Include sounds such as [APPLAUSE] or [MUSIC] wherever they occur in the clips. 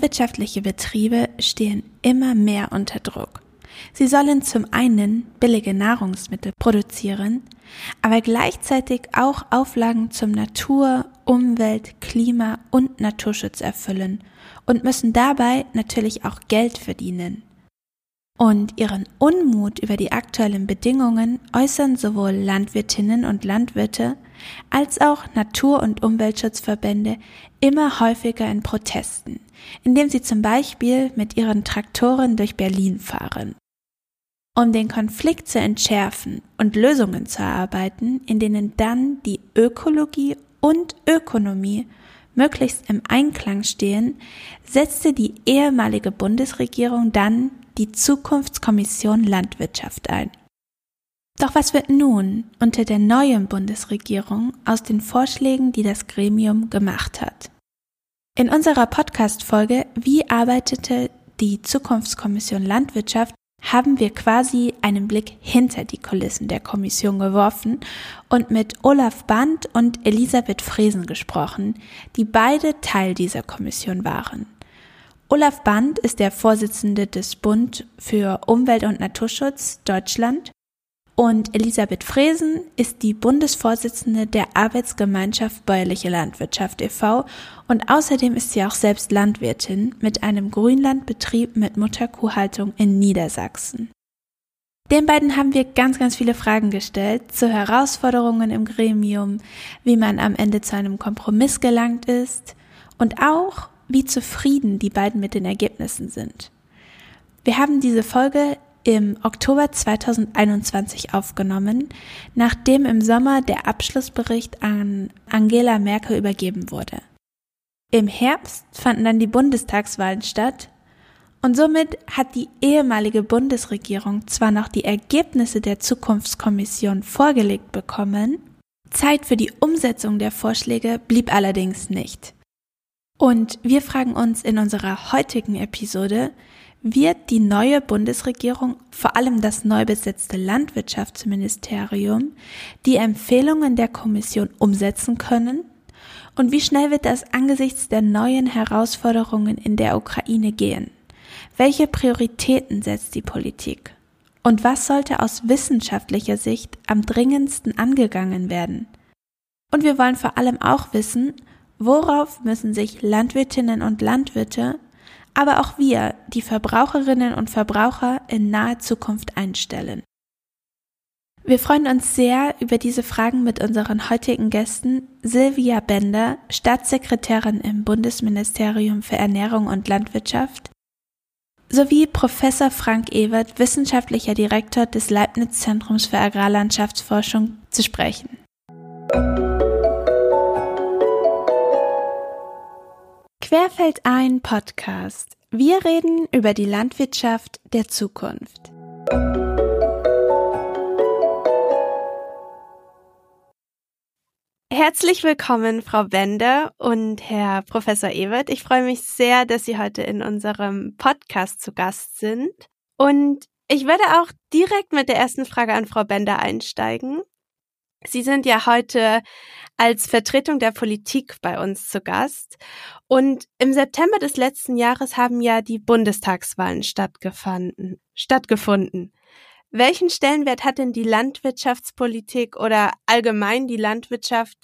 Landwirtschaftliche Betriebe stehen immer mehr unter Druck. Sie sollen zum einen billige Nahrungsmittel produzieren, aber gleichzeitig auch Auflagen zum Natur-, Umwelt-, Klima- und Naturschutz erfüllen und müssen dabei natürlich auch Geld verdienen. Und ihren Unmut über die aktuellen Bedingungen äußern sowohl Landwirtinnen und Landwirte als auch Natur- und Umweltschutzverbände immer häufiger in Protesten, indem sie zum Beispiel mit ihren Traktoren durch Berlin fahren. Um den Konflikt zu entschärfen und Lösungen zu erarbeiten, in denen dann die Ökologie und Ökonomie möglichst im Einklang stehen, setzte die ehemalige Bundesregierung dann die Zukunftskommission Landwirtschaft ein. Doch was wird nun unter der neuen Bundesregierung aus den Vorschlägen, die das Gremium gemacht hat? In unserer Podcast-Folge Wie arbeitete die Zukunftskommission Landwirtschaft haben wir quasi einen Blick hinter die Kulissen der Kommission geworfen und mit Olaf Band und Elisabeth Fresen gesprochen, die beide Teil dieser Kommission waren. Olaf Band ist der Vorsitzende des Bund für Umwelt und Naturschutz Deutschland und Elisabeth Fresen ist die Bundesvorsitzende der Arbeitsgemeinschaft Bäuerliche Landwirtschaft e.V. und außerdem ist sie auch selbst Landwirtin mit einem Grünlandbetrieb mit Mutterkuhhaltung in Niedersachsen. Den beiden haben wir ganz, ganz viele Fragen gestellt zu Herausforderungen im Gremium, wie man am Ende zu einem Kompromiss gelangt ist und auch, wie zufrieden die beiden mit den Ergebnissen sind. Wir haben diese Folge im Oktober 2021 aufgenommen, nachdem im Sommer der Abschlussbericht an Angela Merkel übergeben wurde. Im Herbst fanden dann die Bundestagswahlen statt und somit hat die ehemalige Bundesregierung zwar noch die Ergebnisse der Zukunftskommission vorgelegt bekommen, Zeit für die Umsetzung der Vorschläge blieb allerdings nicht. Und wir fragen uns in unserer heutigen Episode, wird die neue Bundesregierung, vor allem das neu besetzte Landwirtschaftsministerium, die Empfehlungen der Kommission umsetzen können? Und wie schnell wird das angesichts der neuen Herausforderungen in der Ukraine gehen? Welche Prioritäten setzt die Politik? Und was sollte aus wissenschaftlicher Sicht am dringendsten angegangen werden? Und wir wollen vor allem auch wissen, worauf müssen sich Landwirtinnen und Landwirte aber auch wir, die Verbraucherinnen und Verbraucher, in naher Zukunft einstellen. Wir freuen uns sehr über diese Fragen mit unseren heutigen Gästen Silvia Bender, Staatssekretärin im Bundesministerium für Ernährung und Landwirtschaft, sowie Professor Frank Ewert, wissenschaftlicher Direktor des Leibniz Zentrums für Agrarlandschaftsforschung, zu sprechen. Querfeldein Podcast. Wir reden über die Landwirtschaft der Zukunft. Herzlich willkommen, Frau Bender und Herr Professor Ewert. Ich freue mich sehr, dass Sie heute in unserem Podcast zu Gast sind. Und ich werde auch direkt mit der ersten Frage an Frau Bender einsteigen. Sie sind ja heute als Vertretung der Politik bei uns zu Gast. Und im September des letzten Jahres haben ja die Bundestagswahlen stattgefunden. stattgefunden. Welchen Stellenwert hat denn die Landwirtschaftspolitik oder allgemein die Landwirtschaft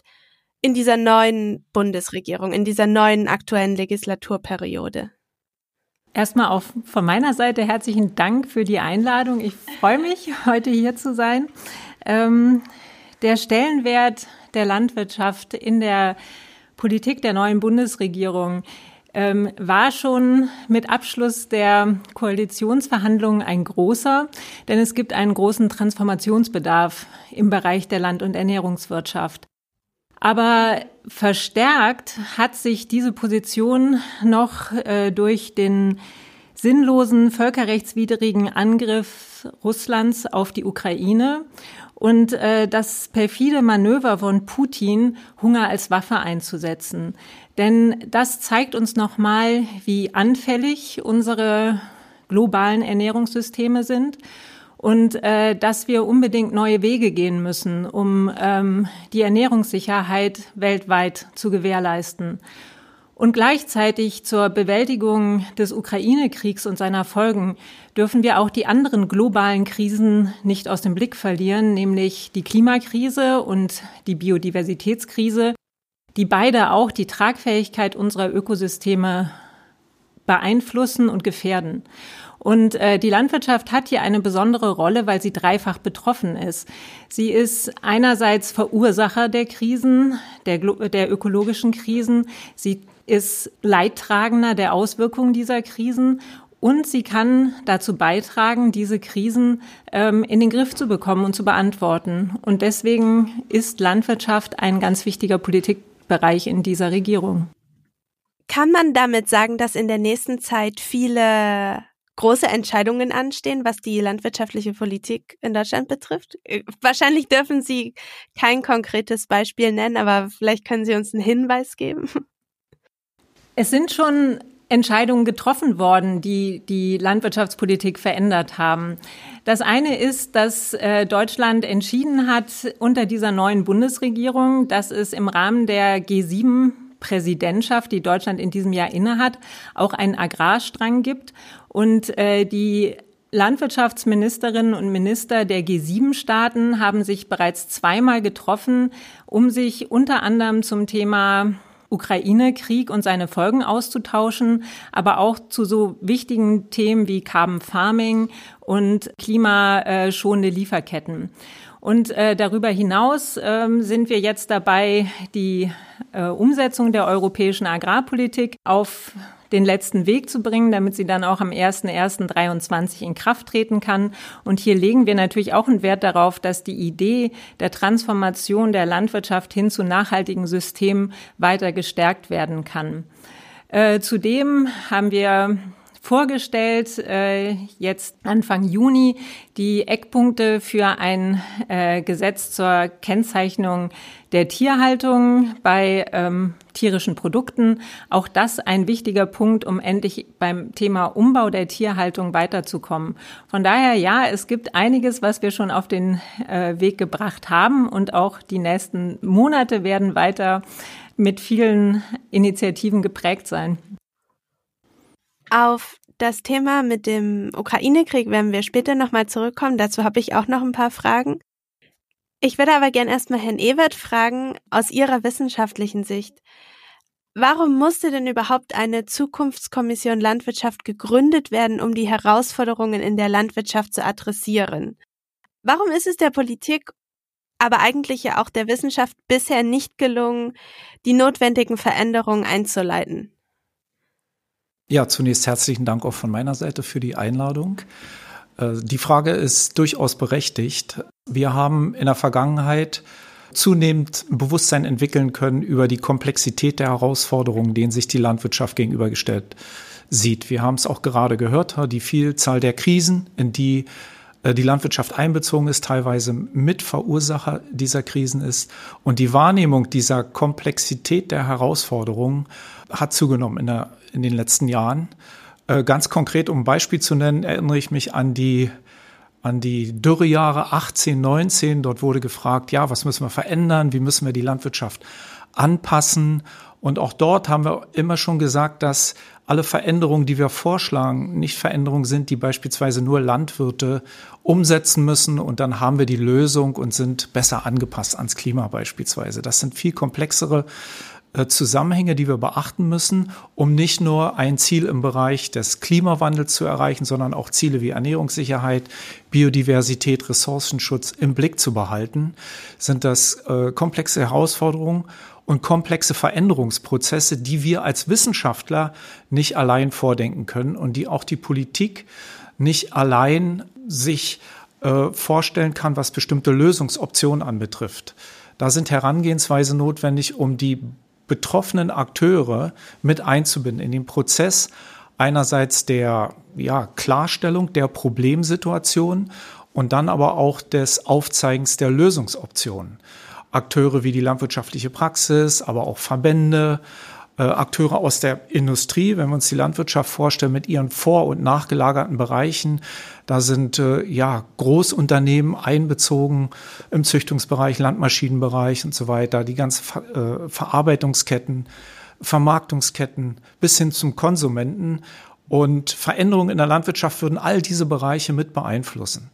in dieser neuen Bundesregierung, in dieser neuen aktuellen Legislaturperiode? Erstmal auch von meiner Seite herzlichen Dank für die Einladung. Ich freue mich, heute hier zu sein. Ähm, der Stellenwert der Landwirtschaft in der Politik der neuen Bundesregierung ähm, war schon mit Abschluss der Koalitionsverhandlungen ein großer, denn es gibt einen großen Transformationsbedarf im Bereich der Land- und Ernährungswirtschaft. Aber verstärkt hat sich diese Position noch äh, durch den sinnlosen völkerrechtswidrigen Angriff Russlands auf die Ukraine und äh, das perfide Manöver von Putin, Hunger als Waffe einzusetzen. Denn das zeigt uns nochmal, wie anfällig unsere globalen Ernährungssysteme sind und äh, dass wir unbedingt neue Wege gehen müssen, um ähm, die Ernährungssicherheit weltweit zu gewährleisten. Und gleichzeitig zur Bewältigung des Ukraine-Kriegs und seiner Folgen dürfen wir auch die anderen globalen Krisen nicht aus dem Blick verlieren, nämlich die Klimakrise und die Biodiversitätskrise, die beide auch die Tragfähigkeit unserer Ökosysteme beeinflussen und gefährden. Und äh, die Landwirtschaft hat hier eine besondere Rolle, weil sie dreifach betroffen ist. Sie ist einerseits Verursacher der Krisen, der, der ökologischen Krisen. Sie ist Leidtragender der Auswirkungen dieser Krisen und sie kann dazu beitragen, diese Krisen ähm, in den Griff zu bekommen und zu beantworten. Und deswegen ist Landwirtschaft ein ganz wichtiger Politikbereich in dieser Regierung. Kann man damit sagen, dass in der nächsten Zeit viele große Entscheidungen anstehen, was die landwirtschaftliche Politik in Deutschland betrifft? Äh, wahrscheinlich dürfen Sie kein konkretes Beispiel nennen, aber vielleicht können Sie uns einen Hinweis geben. [LAUGHS] Es sind schon Entscheidungen getroffen worden, die die Landwirtschaftspolitik verändert haben. Das eine ist, dass äh, Deutschland entschieden hat unter dieser neuen Bundesregierung, dass es im Rahmen der G7 Präsidentschaft, die Deutschland in diesem Jahr innehat, auch einen Agrarstrang gibt und äh, die Landwirtschaftsministerinnen und Minister der G7-Staaten haben sich bereits zweimal getroffen, um sich unter anderem zum Thema Ukraine-Krieg und seine Folgen auszutauschen, aber auch zu so wichtigen Themen wie Carbon Farming und klimaschonende Lieferketten. Und äh, darüber hinaus ähm, sind wir jetzt dabei, die äh, Umsetzung der europäischen Agrarpolitik auf den letzten Weg zu bringen, damit sie dann auch am 01.01.23 in Kraft treten kann. Und hier legen wir natürlich auch einen Wert darauf, dass die Idee der Transformation der Landwirtschaft hin zu nachhaltigen Systemen weiter gestärkt werden kann. Äh, zudem haben wir vorgestellt, äh, jetzt Anfang Juni, die Eckpunkte für ein äh, Gesetz zur Kennzeichnung der Tierhaltung bei ähm, tierischen Produkten. Auch das ein wichtiger Punkt, um endlich beim Thema Umbau der Tierhaltung weiterzukommen. Von daher, ja, es gibt einiges, was wir schon auf den äh, Weg gebracht haben und auch die nächsten Monate werden weiter mit vielen Initiativen geprägt sein. Auf das Thema mit dem Ukraine-Krieg werden wir später nochmal zurückkommen. Dazu habe ich auch noch ein paar Fragen. Ich würde aber gern erstmal Herrn Ewert fragen, aus Ihrer wissenschaftlichen Sicht. Warum musste denn überhaupt eine Zukunftskommission Landwirtschaft gegründet werden, um die Herausforderungen in der Landwirtschaft zu adressieren? Warum ist es der Politik, aber eigentlich ja auch der Wissenschaft bisher nicht gelungen, die notwendigen Veränderungen einzuleiten? Ja, zunächst herzlichen Dank auch von meiner Seite für die Einladung. Äh, die Frage ist durchaus berechtigt. Wir haben in der Vergangenheit zunehmend Bewusstsein entwickeln können über die Komplexität der Herausforderungen, denen sich die Landwirtschaft gegenübergestellt sieht. Wir haben es auch gerade gehört, die Vielzahl der Krisen, in die äh, die Landwirtschaft einbezogen ist, teilweise Mitverursacher dieser Krisen ist. Und die Wahrnehmung dieser Komplexität der Herausforderungen hat zugenommen in, der, in den letzten Jahren. Äh, ganz konkret, um ein Beispiel zu nennen, erinnere ich mich an die an die Dürrejahre 18, 19. Dort wurde gefragt, ja, was müssen wir verändern? Wie müssen wir die Landwirtschaft anpassen? Und auch dort haben wir immer schon gesagt, dass alle Veränderungen, die wir vorschlagen, nicht Veränderungen sind, die beispielsweise nur Landwirte umsetzen müssen und dann haben wir die Lösung und sind besser angepasst ans Klima beispielsweise. Das sind viel komplexere Zusammenhänge, die wir beachten müssen, um nicht nur ein Ziel im Bereich des Klimawandels zu erreichen, sondern auch Ziele wie Ernährungssicherheit, Biodiversität, Ressourcenschutz im Blick zu behalten, sind das äh, komplexe Herausforderungen und komplexe Veränderungsprozesse, die wir als Wissenschaftler nicht allein vordenken können und die auch die Politik nicht allein sich äh, vorstellen kann, was bestimmte Lösungsoptionen anbetrifft. Da sind Herangehensweise notwendig, um die betroffenen Akteure mit einzubinden in den Prozess einerseits der ja, Klarstellung der Problemsituation und dann aber auch des Aufzeigens der Lösungsoptionen. Akteure wie die landwirtschaftliche Praxis, aber auch Verbände, äh, Akteure aus der Industrie, wenn wir uns die Landwirtschaft vorstellen mit ihren vor- und nachgelagerten Bereichen. Da sind äh, ja Großunternehmen einbezogen im Züchtungsbereich, Landmaschinenbereich und so weiter, die ganzen Ver äh, Verarbeitungsketten Vermarktungsketten bis hin zum Konsumenten. Und Veränderungen in der Landwirtschaft würden all diese Bereiche mit beeinflussen.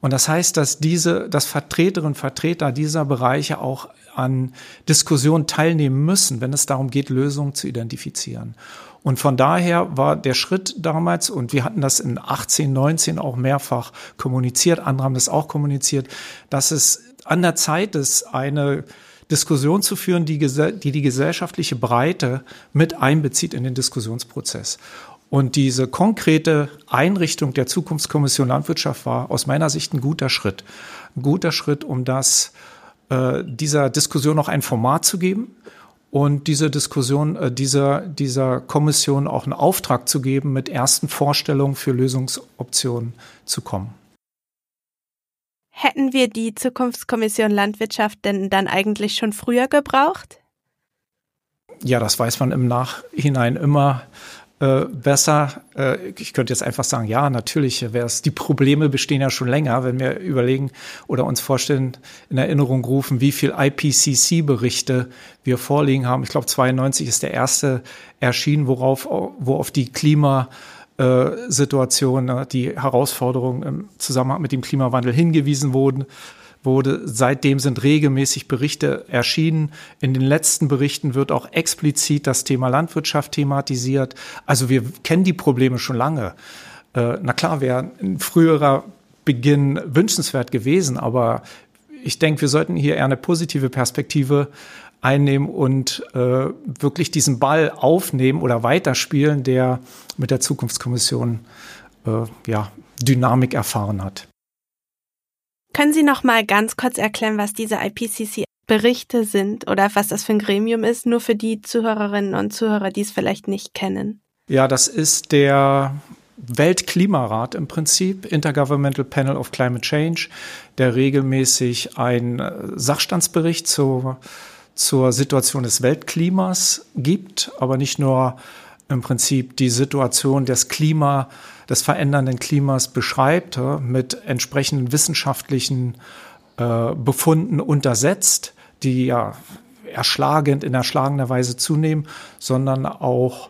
Und das heißt, dass diese, dass Vertreterinnen und Vertreter dieser Bereiche auch an Diskussionen teilnehmen müssen, wenn es darum geht, Lösungen zu identifizieren. Und von daher war der Schritt damals, und wir hatten das in 18, 19 auch mehrfach kommuniziert, andere haben das auch kommuniziert, dass es an der Zeit ist, eine Diskussion zu führen, die die, die gesellschaftliche Breite mit einbezieht in den Diskussionsprozess. Und diese konkrete Einrichtung der Zukunftskommission Landwirtschaft war aus meiner Sicht ein guter Schritt. Ein guter Schritt, um das, äh, dieser Diskussion noch ein Format zu geben und diese Diskussion, äh, dieser, dieser Kommission auch einen Auftrag zu geben, mit ersten Vorstellungen für Lösungsoptionen zu kommen. Hätten wir die Zukunftskommission Landwirtschaft denn dann eigentlich schon früher gebraucht? Ja, das weiß man im Nachhinein immer äh, besser. Äh, ich könnte jetzt einfach sagen, ja, natürlich wäre es, die Probleme bestehen ja schon länger, wenn wir überlegen oder uns vorstellen, in Erinnerung rufen, wie viel IPCC-Berichte wir vorliegen haben. Ich glaube, 92 ist der erste erschienen, worauf, wo auf die Klima Situation, ne, die Herausforderungen im Zusammenhang mit dem Klimawandel hingewiesen wurden wurde. Seitdem sind regelmäßig Berichte erschienen. In den letzten Berichten wird auch explizit das Thema Landwirtschaft thematisiert. Also wir kennen die Probleme schon lange. Äh, na klar, wäre ein früherer Beginn wünschenswert gewesen, aber ich denke, wir sollten hier eher eine positive Perspektive einnehmen und äh, wirklich diesen Ball aufnehmen oder weiterspielen, der mit der Zukunftskommission äh, ja, Dynamik erfahren hat. Können Sie noch mal ganz kurz erklären, was diese IPCC-Berichte sind oder was das für ein Gremium ist, nur für die Zuhörerinnen und Zuhörer, die es vielleicht nicht kennen? Ja, das ist der Weltklimarat im Prinzip, Intergovernmental Panel of Climate Change, der regelmäßig einen äh, Sachstandsbericht zur, zur Situation des Weltklimas gibt, aber nicht nur im Prinzip die Situation des Klima, des verändernden Klimas beschreibt, mit entsprechenden wissenschaftlichen äh, Befunden untersetzt, die ja erschlagend, in erschlagener Weise zunehmen, sondern auch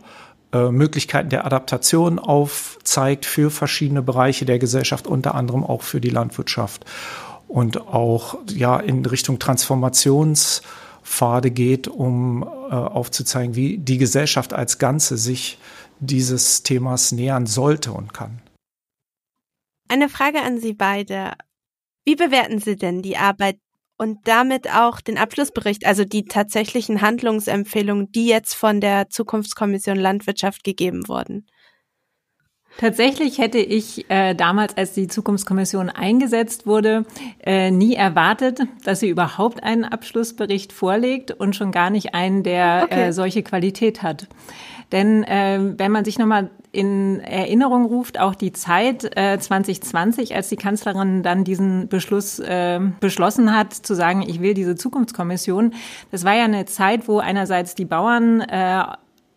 äh, Möglichkeiten der Adaptation aufzeigt für verschiedene Bereiche der Gesellschaft, unter anderem auch für die Landwirtschaft. Und auch ja in Richtung Transformations Pfade geht, um äh, aufzuzeigen, wie die Gesellschaft als Ganze sich dieses Themas nähern sollte und kann. Eine Frage an Sie beide. Wie bewerten Sie denn die Arbeit und damit auch den Abschlussbericht, also die tatsächlichen Handlungsempfehlungen, die jetzt von der Zukunftskommission Landwirtschaft gegeben wurden? Tatsächlich hätte ich äh, damals, als die Zukunftskommission eingesetzt wurde, äh, nie erwartet, dass sie überhaupt einen Abschlussbericht vorlegt und schon gar nicht einen, der okay. äh, solche Qualität hat. Denn äh, wenn man sich nochmal in Erinnerung ruft, auch die Zeit äh, 2020, als die Kanzlerin dann diesen Beschluss äh, beschlossen hat, zu sagen, ich will diese Zukunftskommission, das war ja eine Zeit, wo einerseits die Bauern äh,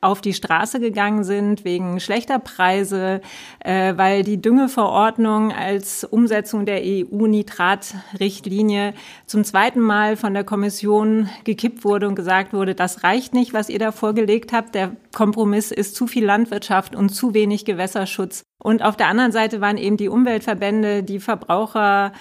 auf die Straße gegangen sind wegen schlechter Preise, äh, weil die Düngeverordnung als Umsetzung der EU-Nitratrichtlinie zum zweiten Mal von der Kommission gekippt wurde und gesagt wurde, das reicht nicht, was ihr da vorgelegt habt. Der Kompromiss ist zu viel Landwirtschaft und zu wenig Gewässerschutz. Und auf der anderen Seite waren eben die Umweltverbände, die Verbraucher,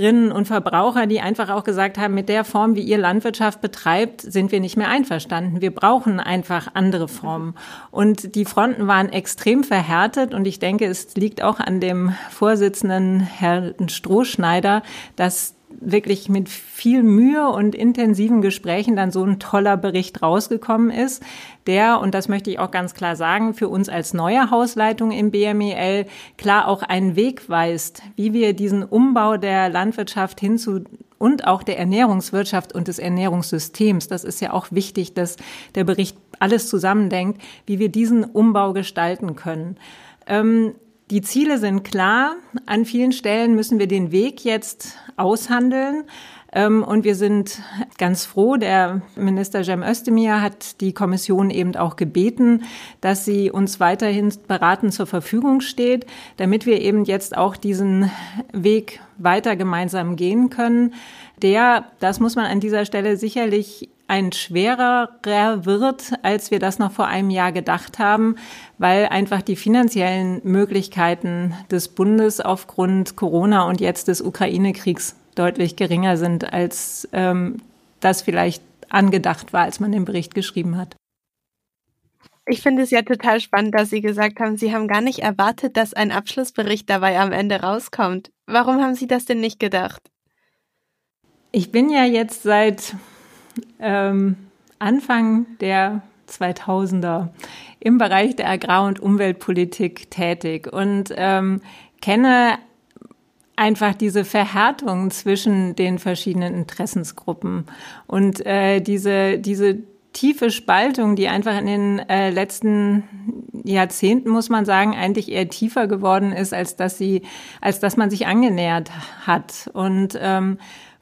Verbraucherinnen und Verbraucher, die einfach auch gesagt haben, mit der Form, wie ihr Landwirtschaft betreibt, sind wir nicht mehr einverstanden. Wir brauchen einfach andere Formen. Und die Fronten waren extrem verhärtet und ich denke, es liegt auch an dem Vorsitzenden Herrn Strohschneider, dass wirklich mit viel Mühe und intensiven Gesprächen dann so ein toller Bericht rausgekommen ist, der, und das möchte ich auch ganz klar sagen, für uns als neue Hausleitung im BMEL klar auch einen Weg weist, wie wir diesen Umbau der Landwirtschaft hinzu und auch der Ernährungswirtschaft und des Ernährungssystems, das ist ja auch wichtig, dass der Bericht alles zusammendenkt, wie wir diesen Umbau gestalten können. Ähm, die Ziele sind klar. An vielen Stellen müssen wir den Weg jetzt aushandeln. Ähm, und wir sind ganz froh, der Minister Cem Özdemir hat die Kommission eben auch gebeten, dass sie uns weiterhin beraten zur Verfügung steht, damit wir eben jetzt auch diesen Weg weiter gemeinsam gehen können. Der, das muss man an dieser Stelle sicherlich ein schwererer wird, als wir das noch vor einem Jahr gedacht haben, weil einfach die finanziellen Möglichkeiten des Bundes aufgrund Corona und jetzt des Ukraine-Kriegs deutlich geringer sind, als ähm, das vielleicht angedacht war, als man den Bericht geschrieben hat. Ich finde es ja total spannend, dass Sie gesagt haben, Sie haben gar nicht erwartet, dass ein Abschlussbericht dabei am Ende rauskommt. Warum haben Sie das denn nicht gedacht? Ich bin ja jetzt seit ähm, Anfang der 2000er im Bereich der Agrar- und Umweltpolitik tätig und ähm, kenne einfach diese Verhärtung zwischen den verschiedenen Interessensgruppen und äh, diese, diese tiefe Spaltung, die einfach in den äh, letzten Jahrzehnten, muss man sagen, eigentlich eher tiefer geworden ist, als dass sie, als dass man sich angenähert hat. Und ähm,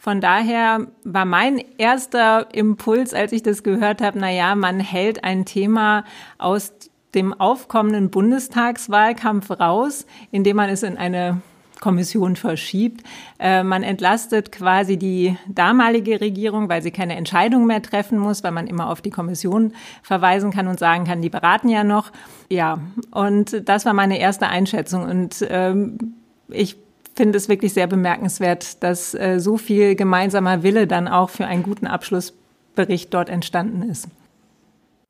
von daher war mein erster Impuls, als ich das gehört habe, na ja, man hält ein Thema aus dem aufkommenden Bundestagswahlkampf raus, indem man es in eine Kommission verschiebt. Äh, man entlastet quasi die damalige Regierung, weil sie keine Entscheidung mehr treffen muss, weil man immer auf die Kommission verweisen kann und sagen kann, die beraten ja noch. Ja, und das war meine erste Einschätzung. Und ähm, ich finde es wirklich sehr bemerkenswert, dass äh, so viel gemeinsamer Wille dann auch für einen guten Abschlussbericht dort entstanden ist.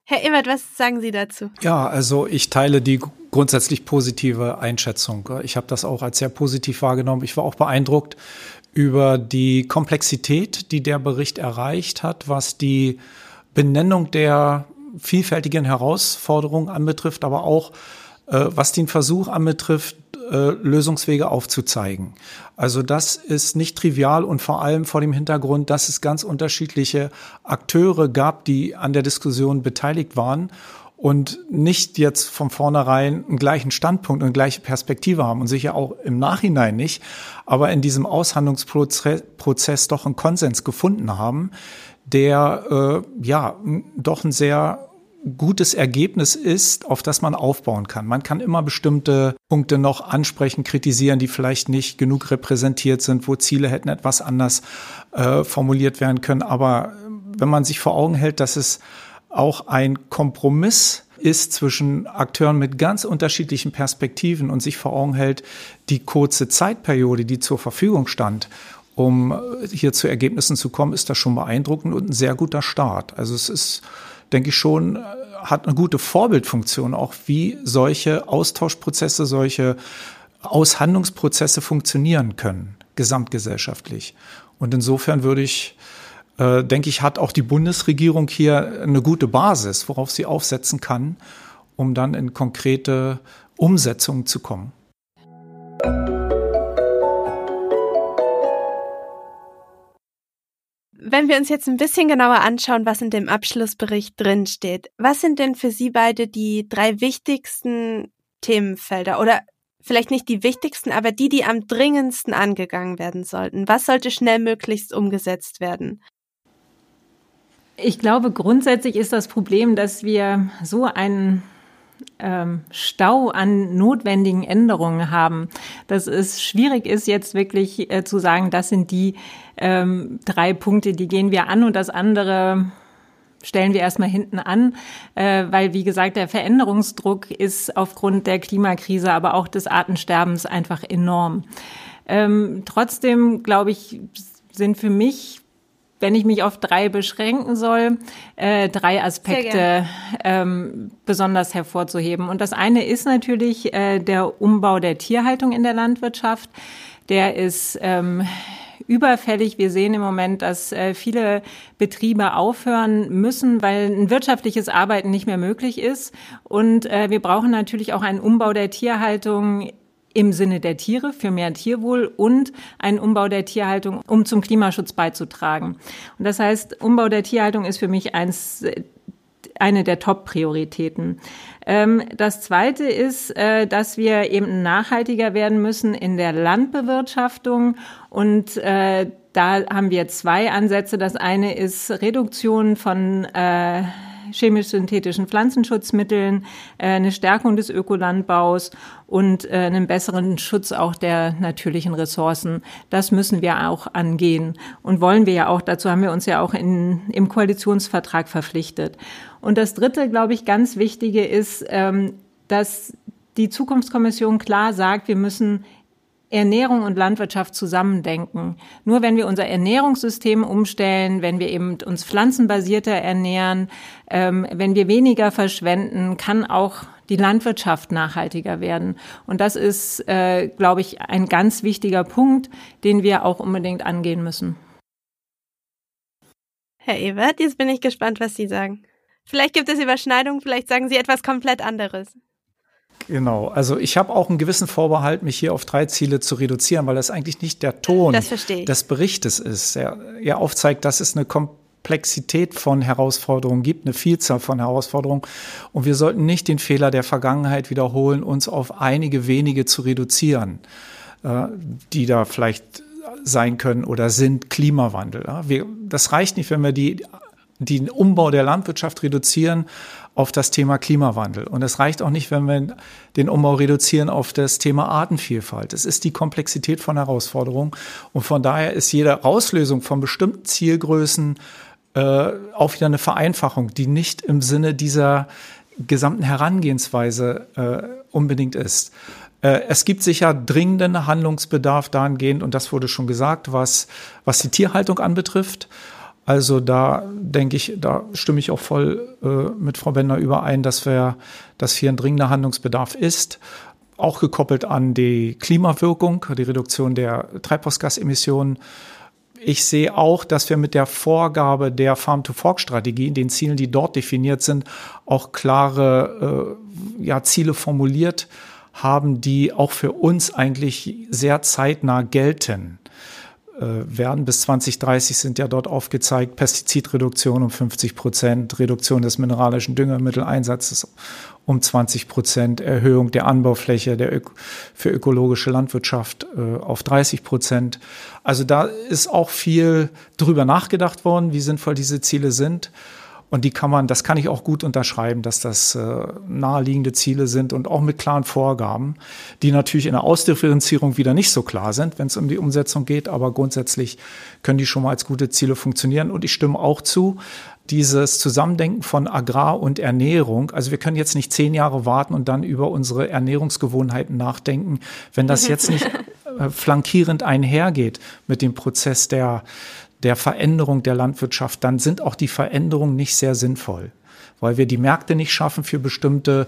Herr Ebert, was sagen Sie dazu? Ja, also ich teile die grundsätzlich positive Einschätzung. Ich habe das auch als sehr positiv wahrgenommen. Ich war auch beeindruckt über die Komplexität, die der Bericht erreicht hat, was die Benennung der vielfältigen Herausforderungen anbetrifft, aber auch äh, was den Versuch anbetrifft, äh, Lösungswege aufzuzeigen. Also das ist nicht trivial und vor allem vor dem Hintergrund, dass es ganz unterschiedliche Akteure gab, die an der Diskussion beteiligt waren und nicht jetzt von vornherein einen gleichen Standpunkt und gleiche Perspektive haben und sicher auch im Nachhinein nicht, aber in diesem Aushandlungsprozess doch einen Konsens gefunden haben, der äh, ja doch ein sehr gutes Ergebnis ist, auf das man aufbauen kann. Man kann immer bestimmte Punkte noch ansprechen, kritisieren, die vielleicht nicht genug repräsentiert sind, wo Ziele hätten etwas anders äh, formuliert werden können. Aber wenn man sich vor Augen hält, dass es auch ein Kompromiss ist zwischen Akteuren mit ganz unterschiedlichen Perspektiven und sich vor Augen hält, die kurze Zeitperiode, die zur Verfügung stand, um hier zu Ergebnissen zu kommen, ist das schon beeindruckend und ein sehr guter Start. Also es ist denke ich schon, äh, hat eine gute Vorbildfunktion, auch wie solche Austauschprozesse, solche Aushandlungsprozesse funktionieren können, gesamtgesellschaftlich. Und insofern würde ich, äh, denke ich, hat auch die Bundesregierung hier eine gute Basis, worauf sie aufsetzen kann, um dann in konkrete Umsetzungen zu kommen. Wenn wir uns jetzt ein bisschen genauer anschauen, was in dem Abschlussbericht drin steht, was sind denn für Sie beide die drei wichtigsten Themenfelder oder vielleicht nicht die wichtigsten, aber die, die am dringendsten angegangen werden sollten? Was sollte schnellmöglichst umgesetzt werden? Ich glaube, grundsätzlich ist das Problem, dass wir so einen ähm, Stau an notwendigen Änderungen haben, dass es schwierig ist, jetzt wirklich äh, zu sagen, das sind die ähm, drei Punkte, die gehen wir an und das andere stellen wir erstmal hinten an, äh, weil, wie gesagt, der Veränderungsdruck ist aufgrund der Klimakrise, aber auch des Artensterbens einfach enorm. Ähm, trotzdem, glaube ich, sind für mich wenn ich mich auf drei beschränken soll, äh, drei Aspekte ähm, besonders hervorzuheben. Und das eine ist natürlich äh, der Umbau der Tierhaltung in der Landwirtschaft. Der ist ähm, überfällig. Wir sehen im Moment, dass äh, viele Betriebe aufhören müssen, weil ein wirtschaftliches Arbeiten nicht mehr möglich ist. Und äh, wir brauchen natürlich auch einen Umbau der Tierhaltung im Sinne der Tiere für mehr Tierwohl und einen Umbau der Tierhaltung, um zum Klimaschutz beizutragen. Und das heißt, Umbau der Tierhaltung ist für mich eins eine der Top-Prioritäten. Ähm, das Zweite ist, äh, dass wir eben nachhaltiger werden müssen in der Landbewirtschaftung und äh, da haben wir zwei Ansätze. Das eine ist Reduktion von äh, chemisch-synthetischen Pflanzenschutzmitteln, äh, eine Stärkung des Ökolandbaus und äh, einen besseren Schutz auch der natürlichen Ressourcen. Das müssen wir auch angehen und wollen wir ja auch. Dazu haben wir uns ja auch in, im Koalitionsvertrag verpflichtet. Und das Dritte, glaube ich, ganz Wichtige ist, ähm, dass die Zukunftskommission klar sagt, wir müssen Ernährung und Landwirtschaft zusammendenken. Nur wenn wir unser Ernährungssystem umstellen, wenn wir eben uns pflanzenbasierter ernähren, ähm, wenn wir weniger verschwenden, kann auch die Landwirtschaft nachhaltiger werden. Und das ist, äh, glaube ich, ein ganz wichtiger Punkt, den wir auch unbedingt angehen müssen. Herr Ewert, jetzt bin ich gespannt, was Sie sagen. Vielleicht gibt es Überschneidungen, vielleicht sagen Sie etwas komplett anderes. Genau, also ich habe auch einen gewissen Vorbehalt, mich hier auf drei Ziele zu reduzieren, weil das eigentlich nicht der Ton des Berichtes ist. Er, er aufzeigt, dass es eine Komplexität von Herausforderungen gibt, eine Vielzahl von Herausforderungen. Und wir sollten nicht den Fehler der Vergangenheit wiederholen, uns auf einige wenige zu reduzieren, äh, die da vielleicht sein können oder sind Klimawandel. Wir, das reicht nicht, wenn wir die den Umbau der Landwirtschaft reduzieren auf das Thema Klimawandel. Und es reicht auch nicht, wenn wir den Umbau reduzieren auf das Thema Artenvielfalt. Es ist die Komplexität von Herausforderungen. Und von daher ist jede Auslösung von bestimmten Zielgrößen äh, auch wieder eine Vereinfachung, die nicht im Sinne dieser gesamten Herangehensweise äh, unbedingt ist. Äh, es gibt sicher dringenden Handlungsbedarf dahingehend, und das wurde schon gesagt, was, was die Tierhaltung anbetrifft. Also da denke ich, da stimme ich auch voll äh, mit Frau Bender überein, dass wir, dass hier ein dringender Handlungsbedarf ist. Auch gekoppelt an die Klimawirkung, die Reduktion der Treibhausgasemissionen. Ich sehe auch, dass wir mit der Vorgabe der Farm-to-Fork-Strategie, den Zielen, die dort definiert sind, auch klare äh, ja, Ziele formuliert haben, die auch für uns eigentlich sehr zeitnah gelten. Äh, werden. Bis 2030 sind ja dort aufgezeigt Pestizidreduktion um 50 Prozent, Reduktion des mineralischen Düngemitteleinsatzes um 20 Prozent, Erhöhung der Anbaufläche der Ök für ökologische Landwirtschaft äh, auf 30 Prozent. Also da ist auch viel drüber nachgedacht worden, wie sinnvoll diese Ziele sind. Und die kann man, das kann ich auch gut unterschreiben, dass das äh, naheliegende Ziele sind und auch mit klaren Vorgaben, die natürlich in der Ausdifferenzierung wieder nicht so klar sind, wenn es um die Umsetzung geht, aber grundsätzlich können die schon mal als gute Ziele funktionieren. Und ich stimme auch zu, dieses Zusammendenken von Agrar und Ernährung. Also wir können jetzt nicht zehn Jahre warten und dann über unsere Ernährungsgewohnheiten nachdenken, wenn das jetzt nicht [LAUGHS] äh, flankierend einhergeht mit dem Prozess der der Veränderung der Landwirtschaft, dann sind auch die Veränderungen nicht sehr sinnvoll, weil wir die Märkte nicht schaffen für bestimmte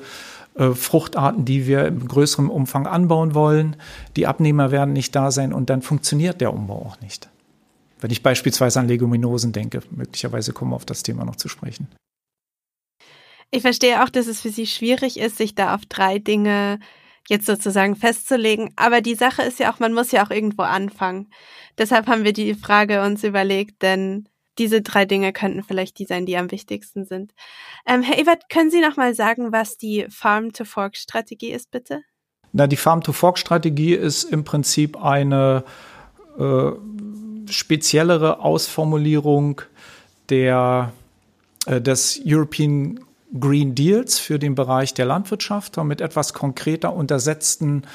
äh, Fruchtarten, die wir im größeren Umfang anbauen wollen. Die Abnehmer werden nicht da sein und dann funktioniert der Umbau auch nicht. Wenn ich beispielsweise an Leguminosen denke, möglicherweise kommen wir auf das Thema noch zu sprechen. Ich verstehe auch, dass es für Sie schwierig ist, sich da auf drei Dinge jetzt sozusagen festzulegen. Aber die Sache ist ja auch, man muss ja auch irgendwo anfangen. Deshalb haben wir die Frage uns überlegt, denn diese drei Dinge könnten vielleicht die sein, die am wichtigsten sind. Ähm, Herr Ewert, können Sie noch mal sagen, was die Farm-to-Fork-Strategie ist, bitte? Na, die Farm-to-Fork-Strategie ist im Prinzip eine äh, speziellere Ausformulierung der, äh, des European Green Deals für den Bereich der Landwirtschaft mit etwas konkreter untersetzten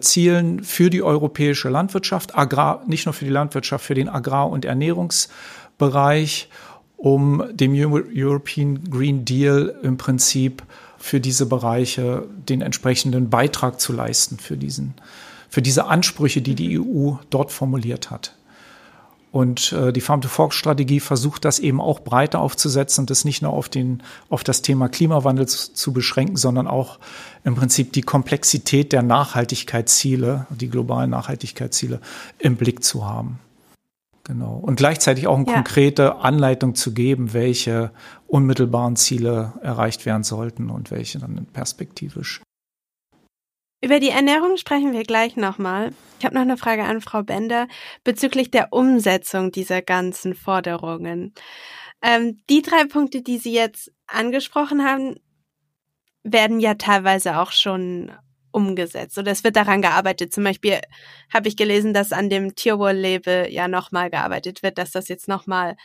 Zielen für die europäische Landwirtschaft, Agrar, nicht nur für die Landwirtschaft, für den Agrar- und Ernährungsbereich, um dem European Green Deal im Prinzip für diese Bereiche den entsprechenden Beitrag zu leisten für diesen, für diese Ansprüche, die die EU dort formuliert hat. Und äh, die Farm-to-Fork-Strategie versucht das eben auch breiter aufzusetzen und das nicht nur auf, den, auf das Thema Klimawandel zu, zu beschränken, sondern auch im Prinzip die Komplexität der Nachhaltigkeitsziele, die globalen Nachhaltigkeitsziele im Blick zu haben. Genau. Und gleichzeitig auch eine ja. konkrete Anleitung zu geben, welche unmittelbaren Ziele erreicht werden sollten und welche dann perspektivisch. Über die Ernährung sprechen wir gleich nochmal. Ich habe noch eine Frage an Frau Bender bezüglich der Umsetzung dieser ganzen Forderungen. Ähm, die drei Punkte, die Sie jetzt angesprochen haben, werden ja teilweise auch schon umgesetzt oder es wird daran gearbeitet. Zum Beispiel habe ich gelesen, dass an dem Tierwohl-Label ja nochmal gearbeitet wird, dass das jetzt nochmal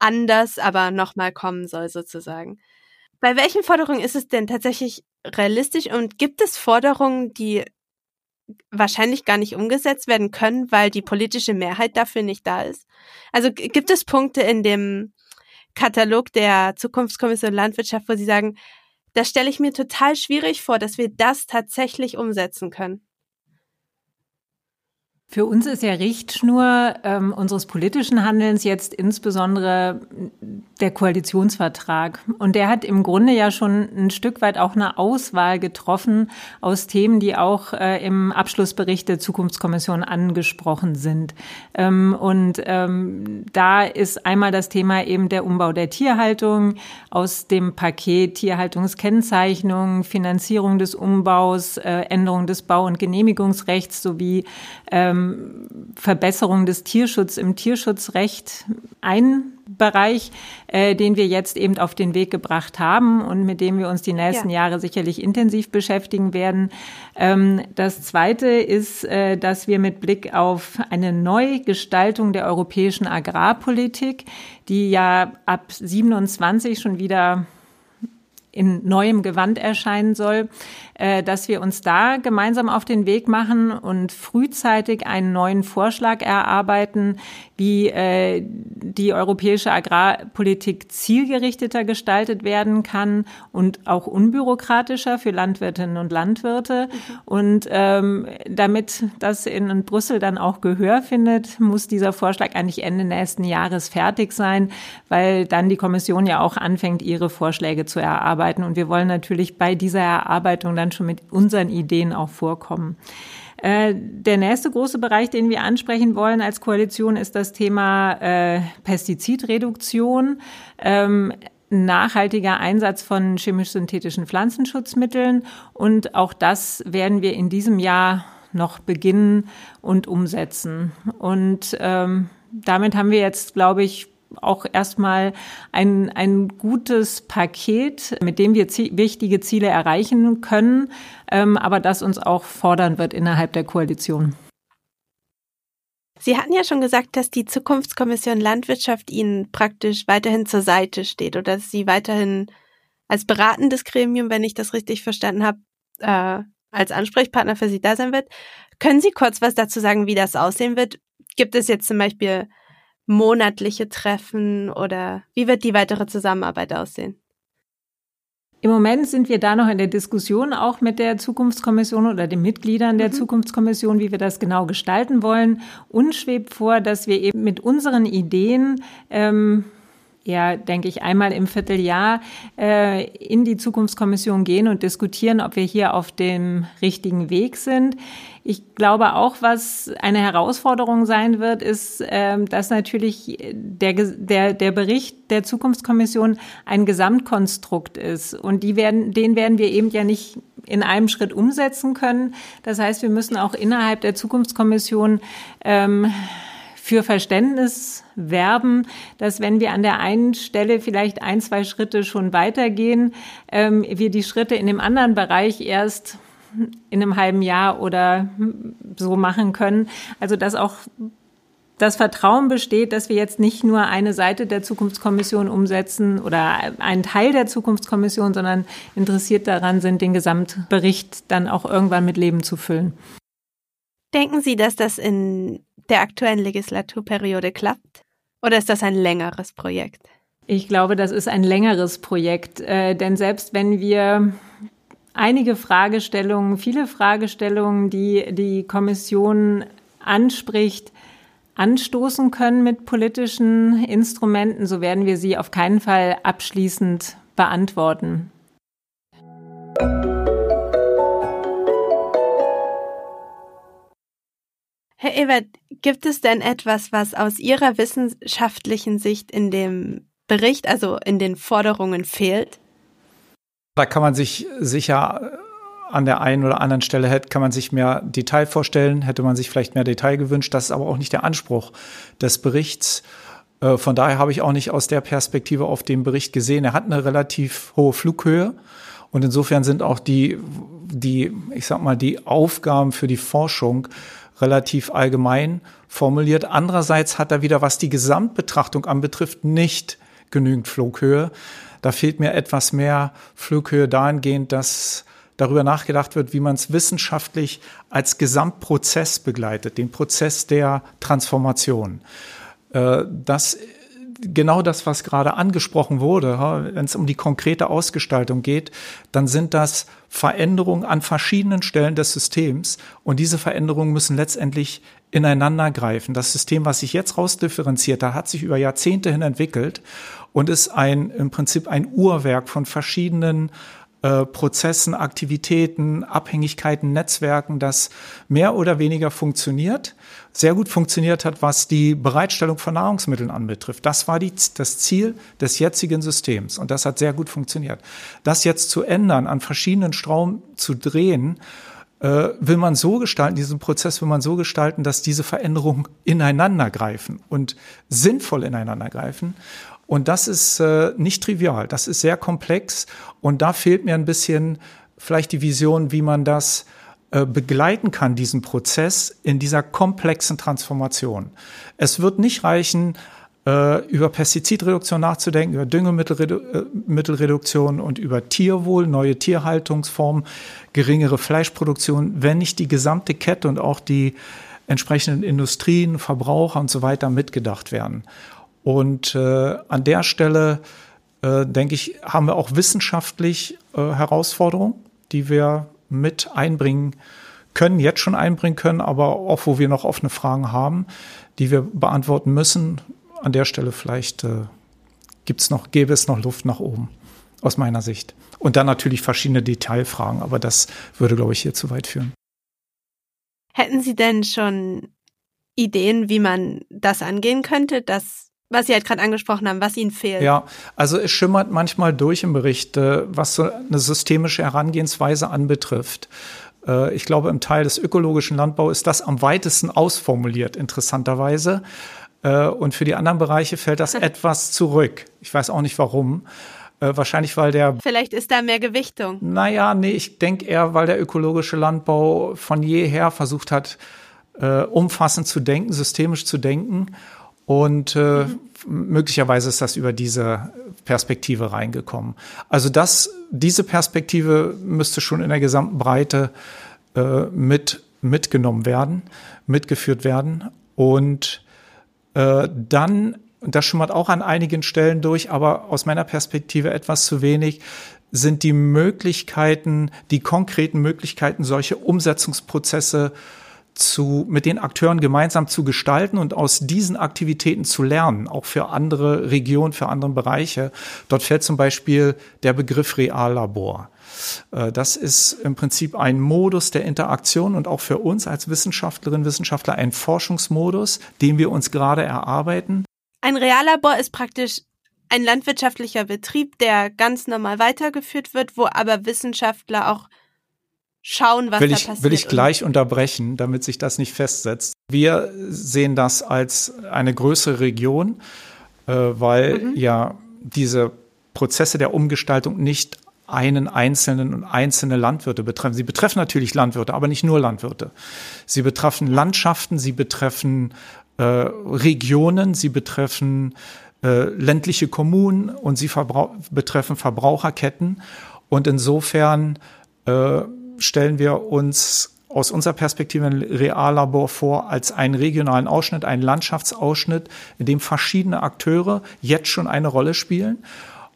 anders, aber nochmal kommen soll sozusagen. Bei welchen Forderungen ist es denn tatsächlich realistisch und gibt es Forderungen, die wahrscheinlich gar nicht umgesetzt werden können, weil die politische Mehrheit dafür nicht da ist? Also gibt es Punkte in dem Katalog der Zukunftskommission Landwirtschaft, wo Sie sagen, das stelle ich mir total schwierig vor, dass wir das tatsächlich umsetzen können? Für uns ist ja Richtschnur ähm, unseres politischen Handelns jetzt insbesondere der Koalitionsvertrag. Und der hat im Grunde ja schon ein Stück weit auch eine Auswahl getroffen aus Themen, die auch äh, im Abschlussbericht der Zukunftskommission angesprochen sind. Ähm, und ähm, da ist einmal das Thema eben der Umbau der Tierhaltung aus dem Paket Tierhaltungskennzeichnung, Finanzierung des Umbaus, äh, Änderung des Bau- und Genehmigungsrechts sowie ähm, Verbesserung des Tierschutzes im Tierschutzrecht ein Bereich, äh, den wir jetzt eben auf den Weg gebracht haben und mit dem wir uns die nächsten ja. Jahre sicherlich intensiv beschäftigen werden. Ähm, das Zweite ist, äh, dass wir mit Blick auf eine Neugestaltung der europäischen Agrarpolitik, die ja ab 27 schon wieder in neuem Gewand erscheinen soll, äh, dass wir uns da gemeinsam auf den Weg machen und frühzeitig einen neuen Vorschlag erarbeiten, wie äh, die europäische Agrarpolitik zielgerichteter gestaltet werden kann und auch unbürokratischer für Landwirtinnen und Landwirte. Mhm. Und ähm, damit das in Brüssel dann auch Gehör findet, muss dieser Vorschlag eigentlich Ende nächsten Jahres fertig sein, weil dann die Kommission ja auch anfängt, ihre Vorschläge zu erarbeiten. Und wir wollen natürlich bei dieser Erarbeitung dann dann schon mit unseren Ideen auch vorkommen. Äh, der nächste große Bereich, den wir ansprechen wollen als Koalition, ist das Thema äh, Pestizidreduktion. Ähm, nachhaltiger Einsatz von chemisch-synthetischen Pflanzenschutzmitteln. Und auch das werden wir in diesem Jahr noch beginnen und umsetzen. Und ähm, damit haben wir jetzt, glaube ich, auch erstmal ein, ein gutes Paket, mit dem wir wichtige Ziele erreichen können, ähm, aber das uns auch fordern wird innerhalb der Koalition. Sie hatten ja schon gesagt, dass die Zukunftskommission Landwirtschaft Ihnen praktisch weiterhin zur Seite steht oder dass Sie weiterhin als beratendes Gremium, wenn ich das richtig verstanden habe, äh, als Ansprechpartner für Sie da sein wird. Können Sie kurz was dazu sagen, wie das aussehen wird? Gibt es jetzt zum Beispiel monatliche Treffen oder wie wird die weitere Zusammenarbeit aussehen? Im Moment sind wir da noch in der Diskussion auch mit der Zukunftskommission oder den Mitgliedern der mhm. Zukunftskommission, wie wir das genau gestalten wollen. Uns schwebt vor, dass wir eben mit unseren Ideen ähm, ja, denke ich, einmal im Vierteljahr äh, in die Zukunftskommission gehen und diskutieren, ob wir hier auf dem richtigen Weg sind. Ich glaube auch, was eine Herausforderung sein wird, ist, äh, dass natürlich der, der, der Bericht der Zukunftskommission ein Gesamtkonstrukt ist. Und die werden, den werden wir eben ja nicht in einem Schritt umsetzen können. Das heißt, wir müssen auch innerhalb der Zukunftskommission ähm, für Verständnis werben, dass wenn wir an der einen Stelle vielleicht ein, zwei Schritte schon weitergehen, ähm, wir die Schritte in dem anderen Bereich erst in einem halben Jahr oder so machen können. Also dass auch das Vertrauen besteht, dass wir jetzt nicht nur eine Seite der Zukunftskommission umsetzen oder einen Teil der Zukunftskommission, sondern interessiert daran sind, den Gesamtbericht dann auch irgendwann mit Leben zu füllen. Denken Sie, dass das in der aktuellen Legislaturperiode klappt? Oder ist das ein längeres Projekt? Ich glaube, das ist ein längeres Projekt, äh, denn selbst wenn wir einige Fragestellungen, viele Fragestellungen, die die Kommission anspricht, anstoßen können mit politischen Instrumenten, so werden wir sie auf keinen Fall abschließend beantworten. Herr Ebert, gibt es denn etwas, was aus Ihrer wissenschaftlichen Sicht in dem Bericht, also in den Forderungen fehlt? Da kann man sich sicher an der einen oder anderen Stelle hätte, kann man sich mehr Detail vorstellen, hätte man sich vielleicht mehr Detail gewünscht. Das ist aber auch nicht der Anspruch des Berichts. Äh, von daher habe ich auch nicht aus der Perspektive auf den Bericht gesehen. Er hat eine relativ hohe Flughöhe. Und insofern sind auch die, die, ich sag mal, die Aufgaben für die Forschung relativ allgemein formuliert. Andererseits hat er wieder, was die Gesamtbetrachtung anbetrifft, nicht genügend Flughöhe. Da fehlt mir etwas mehr Flughöhe dahingehend, dass darüber nachgedacht wird, wie man es wissenschaftlich als Gesamtprozess begleitet, den Prozess der Transformation. Äh, das genau das, was gerade angesprochen wurde, wenn es um die konkrete Ausgestaltung geht, dann sind das Veränderungen an verschiedenen Stellen des Systems und diese Veränderungen müssen letztendlich ineinander greifen. Das System, was sich jetzt rausdifferenziert hat, hat sich über Jahrzehnte hin entwickelt und ist ein im Prinzip ein Uhrwerk von verschiedenen äh, Prozessen, Aktivitäten, Abhängigkeiten, Netzwerken, das mehr oder weniger funktioniert, sehr gut funktioniert hat, was die Bereitstellung von Nahrungsmitteln anbetrifft. Das war die, das Ziel des jetzigen Systems und das hat sehr gut funktioniert. Das jetzt zu ändern, an verschiedenen Strom zu drehen, äh, will man so gestalten, diesen Prozess will man so gestalten, dass diese Veränderungen ineinander greifen und sinnvoll ineinander greifen. Und das ist äh, nicht trivial, das ist sehr komplex und da fehlt mir ein bisschen vielleicht die Vision, wie man das äh, begleiten kann, diesen Prozess in dieser komplexen Transformation. Es wird nicht reichen, äh, über Pestizidreduktion nachzudenken, über Düngemittelreduktion äh, und über Tierwohl, neue Tierhaltungsformen, geringere Fleischproduktion, wenn nicht die gesamte Kette und auch die entsprechenden Industrien, Verbraucher und so weiter mitgedacht werden. Und äh, an der Stelle, äh, denke ich, haben wir auch wissenschaftlich äh, Herausforderungen, die wir mit einbringen können, jetzt schon einbringen können, aber auch wo wir noch offene Fragen haben, die wir beantworten müssen. An der Stelle vielleicht äh, gibt's noch, gäbe es noch Luft nach oben, aus meiner Sicht. Und dann natürlich verschiedene Detailfragen, aber das würde, glaube ich, hier zu weit führen. Hätten Sie denn schon Ideen, wie man das angehen könnte, dass was Sie halt gerade angesprochen haben, was Ihnen fehlt. Ja, also es schimmert manchmal durch im Bericht, äh, was so eine systemische Herangehensweise anbetrifft. Äh, ich glaube, im Teil des ökologischen Landbaus ist das am weitesten ausformuliert, interessanterweise. Äh, und für die anderen Bereiche fällt das [LAUGHS] etwas zurück. Ich weiß auch nicht warum. Wahrscheinlich, weil der. Vielleicht ist da mehr Gewichtung. Naja, nee, ich denke eher, weil der ökologische Landbau von jeher versucht hat, umfassend zu denken, systemisch zu denken und äh, mhm. möglicherweise ist das über diese Perspektive reingekommen. Also das, diese Perspektive müsste schon in der gesamten Breite äh, mit mitgenommen werden, mitgeführt werden. Und äh, dann, das schimmert auch an einigen Stellen durch, aber aus meiner Perspektive etwas zu wenig, sind die Möglichkeiten, die konkreten Möglichkeiten, solche Umsetzungsprozesse zu, mit den Akteuren gemeinsam zu gestalten und aus diesen Aktivitäten zu lernen, auch für andere Regionen, für andere Bereiche. Dort fällt zum Beispiel der Begriff Reallabor. Äh, das ist im Prinzip ein Modus der Interaktion und auch für uns als Wissenschaftlerinnen, Wissenschaftler ein Forschungsmodus, den wir uns gerade erarbeiten. Ein Reallabor ist praktisch ein landwirtschaftlicher Betrieb, der ganz normal weitergeführt wird, wo aber Wissenschaftler auch schauen, was will da ich, passiert. Will ich gleich unterbrechen, damit sich das nicht festsetzt. Wir sehen das als eine größere Region, äh, weil mhm. ja diese Prozesse der Umgestaltung nicht einen einzelnen und einzelne Landwirte betreffen. Sie betreffen natürlich Landwirte, aber nicht nur Landwirte. Sie betreffen Landschaften, sie betreffen äh, Regionen, sie betreffen äh, ländliche Kommunen und sie verbrauch betreffen Verbraucherketten. Und insofern äh, stellen wir uns aus unserer Perspektive ein Reallabor vor als einen regionalen Ausschnitt, einen Landschaftsausschnitt, in dem verschiedene Akteure jetzt schon eine Rolle spielen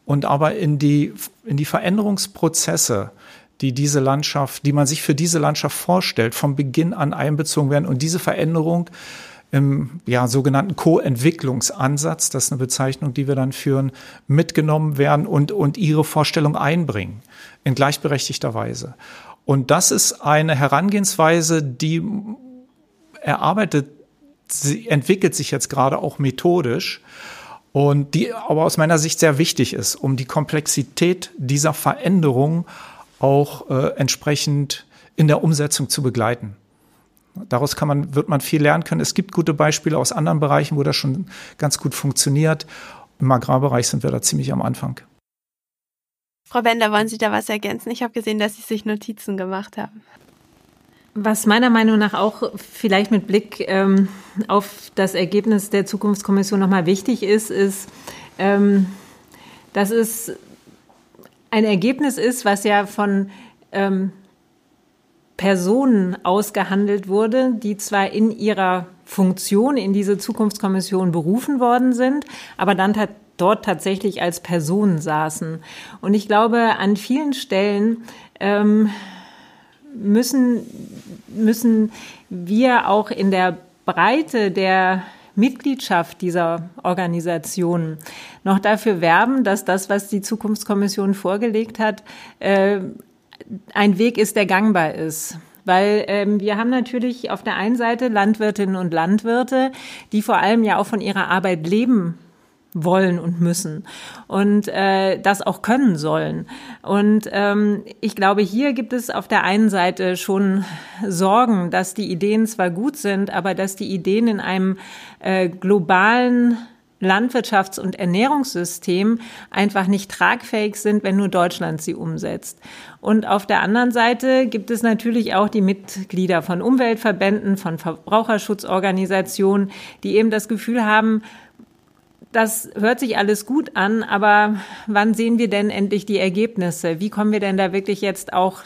und aber in die, in die Veränderungsprozesse, die diese Landschaft, die man sich für diese Landschaft vorstellt, vom Beginn an einbezogen werden und diese Veränderung im ja, sogenannten Co-Entwicklungsansatz, das ist eine Bezeichnung, die wir dann führen, mitgenommen werden und, und ihre Vorstellung einbringen in gleichberechtigter Weise. Und das ist eine Herangehensweise, die erarbeitet, sie entwickelt sich jetzt gerade auch methodisch und die aber aus meiner Sicht sehr wichtig ist, um die Komplexität dieser Veränderung auch äh, entsprechend in der Umsetzung zu begleiten. Daraus kann man, wird man viel lernen können. Es gibt gute Beispiele aus anderen Bereichen, wo das schon ganz gut funktioniert. Im Agrarbereich sind wir da ziemlich am Anfang. Frau Bender, wollen Sie da was ergänzen? Ich habe gesehen, dass Sie sich Notizen gemacht haben. Was meiner Meinung nach auch vielleicht mit Blick ähm, auf das Ergebnis der Zukunftskommission nochmal wichtig ist, ist, ähm, dass es ein Ergebnis ist, was ja von ähm, Personen ausgehandelt wurde, die zwar in ihrer Funktion in diese Zukunftskommission berufen worden sind, aber dann dort tatsächlich als Personen saßen. Und ich glaube, an vielen Stellen ähm, müssen, müssen wir auch in der Breite der Mitgliedschaft dieser Organisation noch dafür werben, dass das, was die Zukunftskommission vorgelegt hat, äh, ein Weg ist, der gangbar ist. Weil ähm, wir haben natürlich auf der einen Seite Landwirtinnen und Landwirte, die vor allem ja auch von ihrer Arbeit leben wollen und müssen und äh, das auch können sollen. Und ähm, ich glaube, hier gibt es auf der einen Seite schon Sorgen, dass die Ideen zwar gut sind, aber dass die Ideen in einem äh, globalen Landwirtschafts- und Ernährungssystem einfach nicht tragfähig sind, wenn nur Deutschland sie umsetzt. Und auf der anderen Seite gibt es natürlich auch die Mitglieder von Umweltverbänden, von Verbraucherschutzorganisationen, die eben das Gefühl haben, das hört sich alles gut an, aber wann sehen wir denn endlich die Ergebnisse? Wie kommen wir denn da wirklich jetzt auch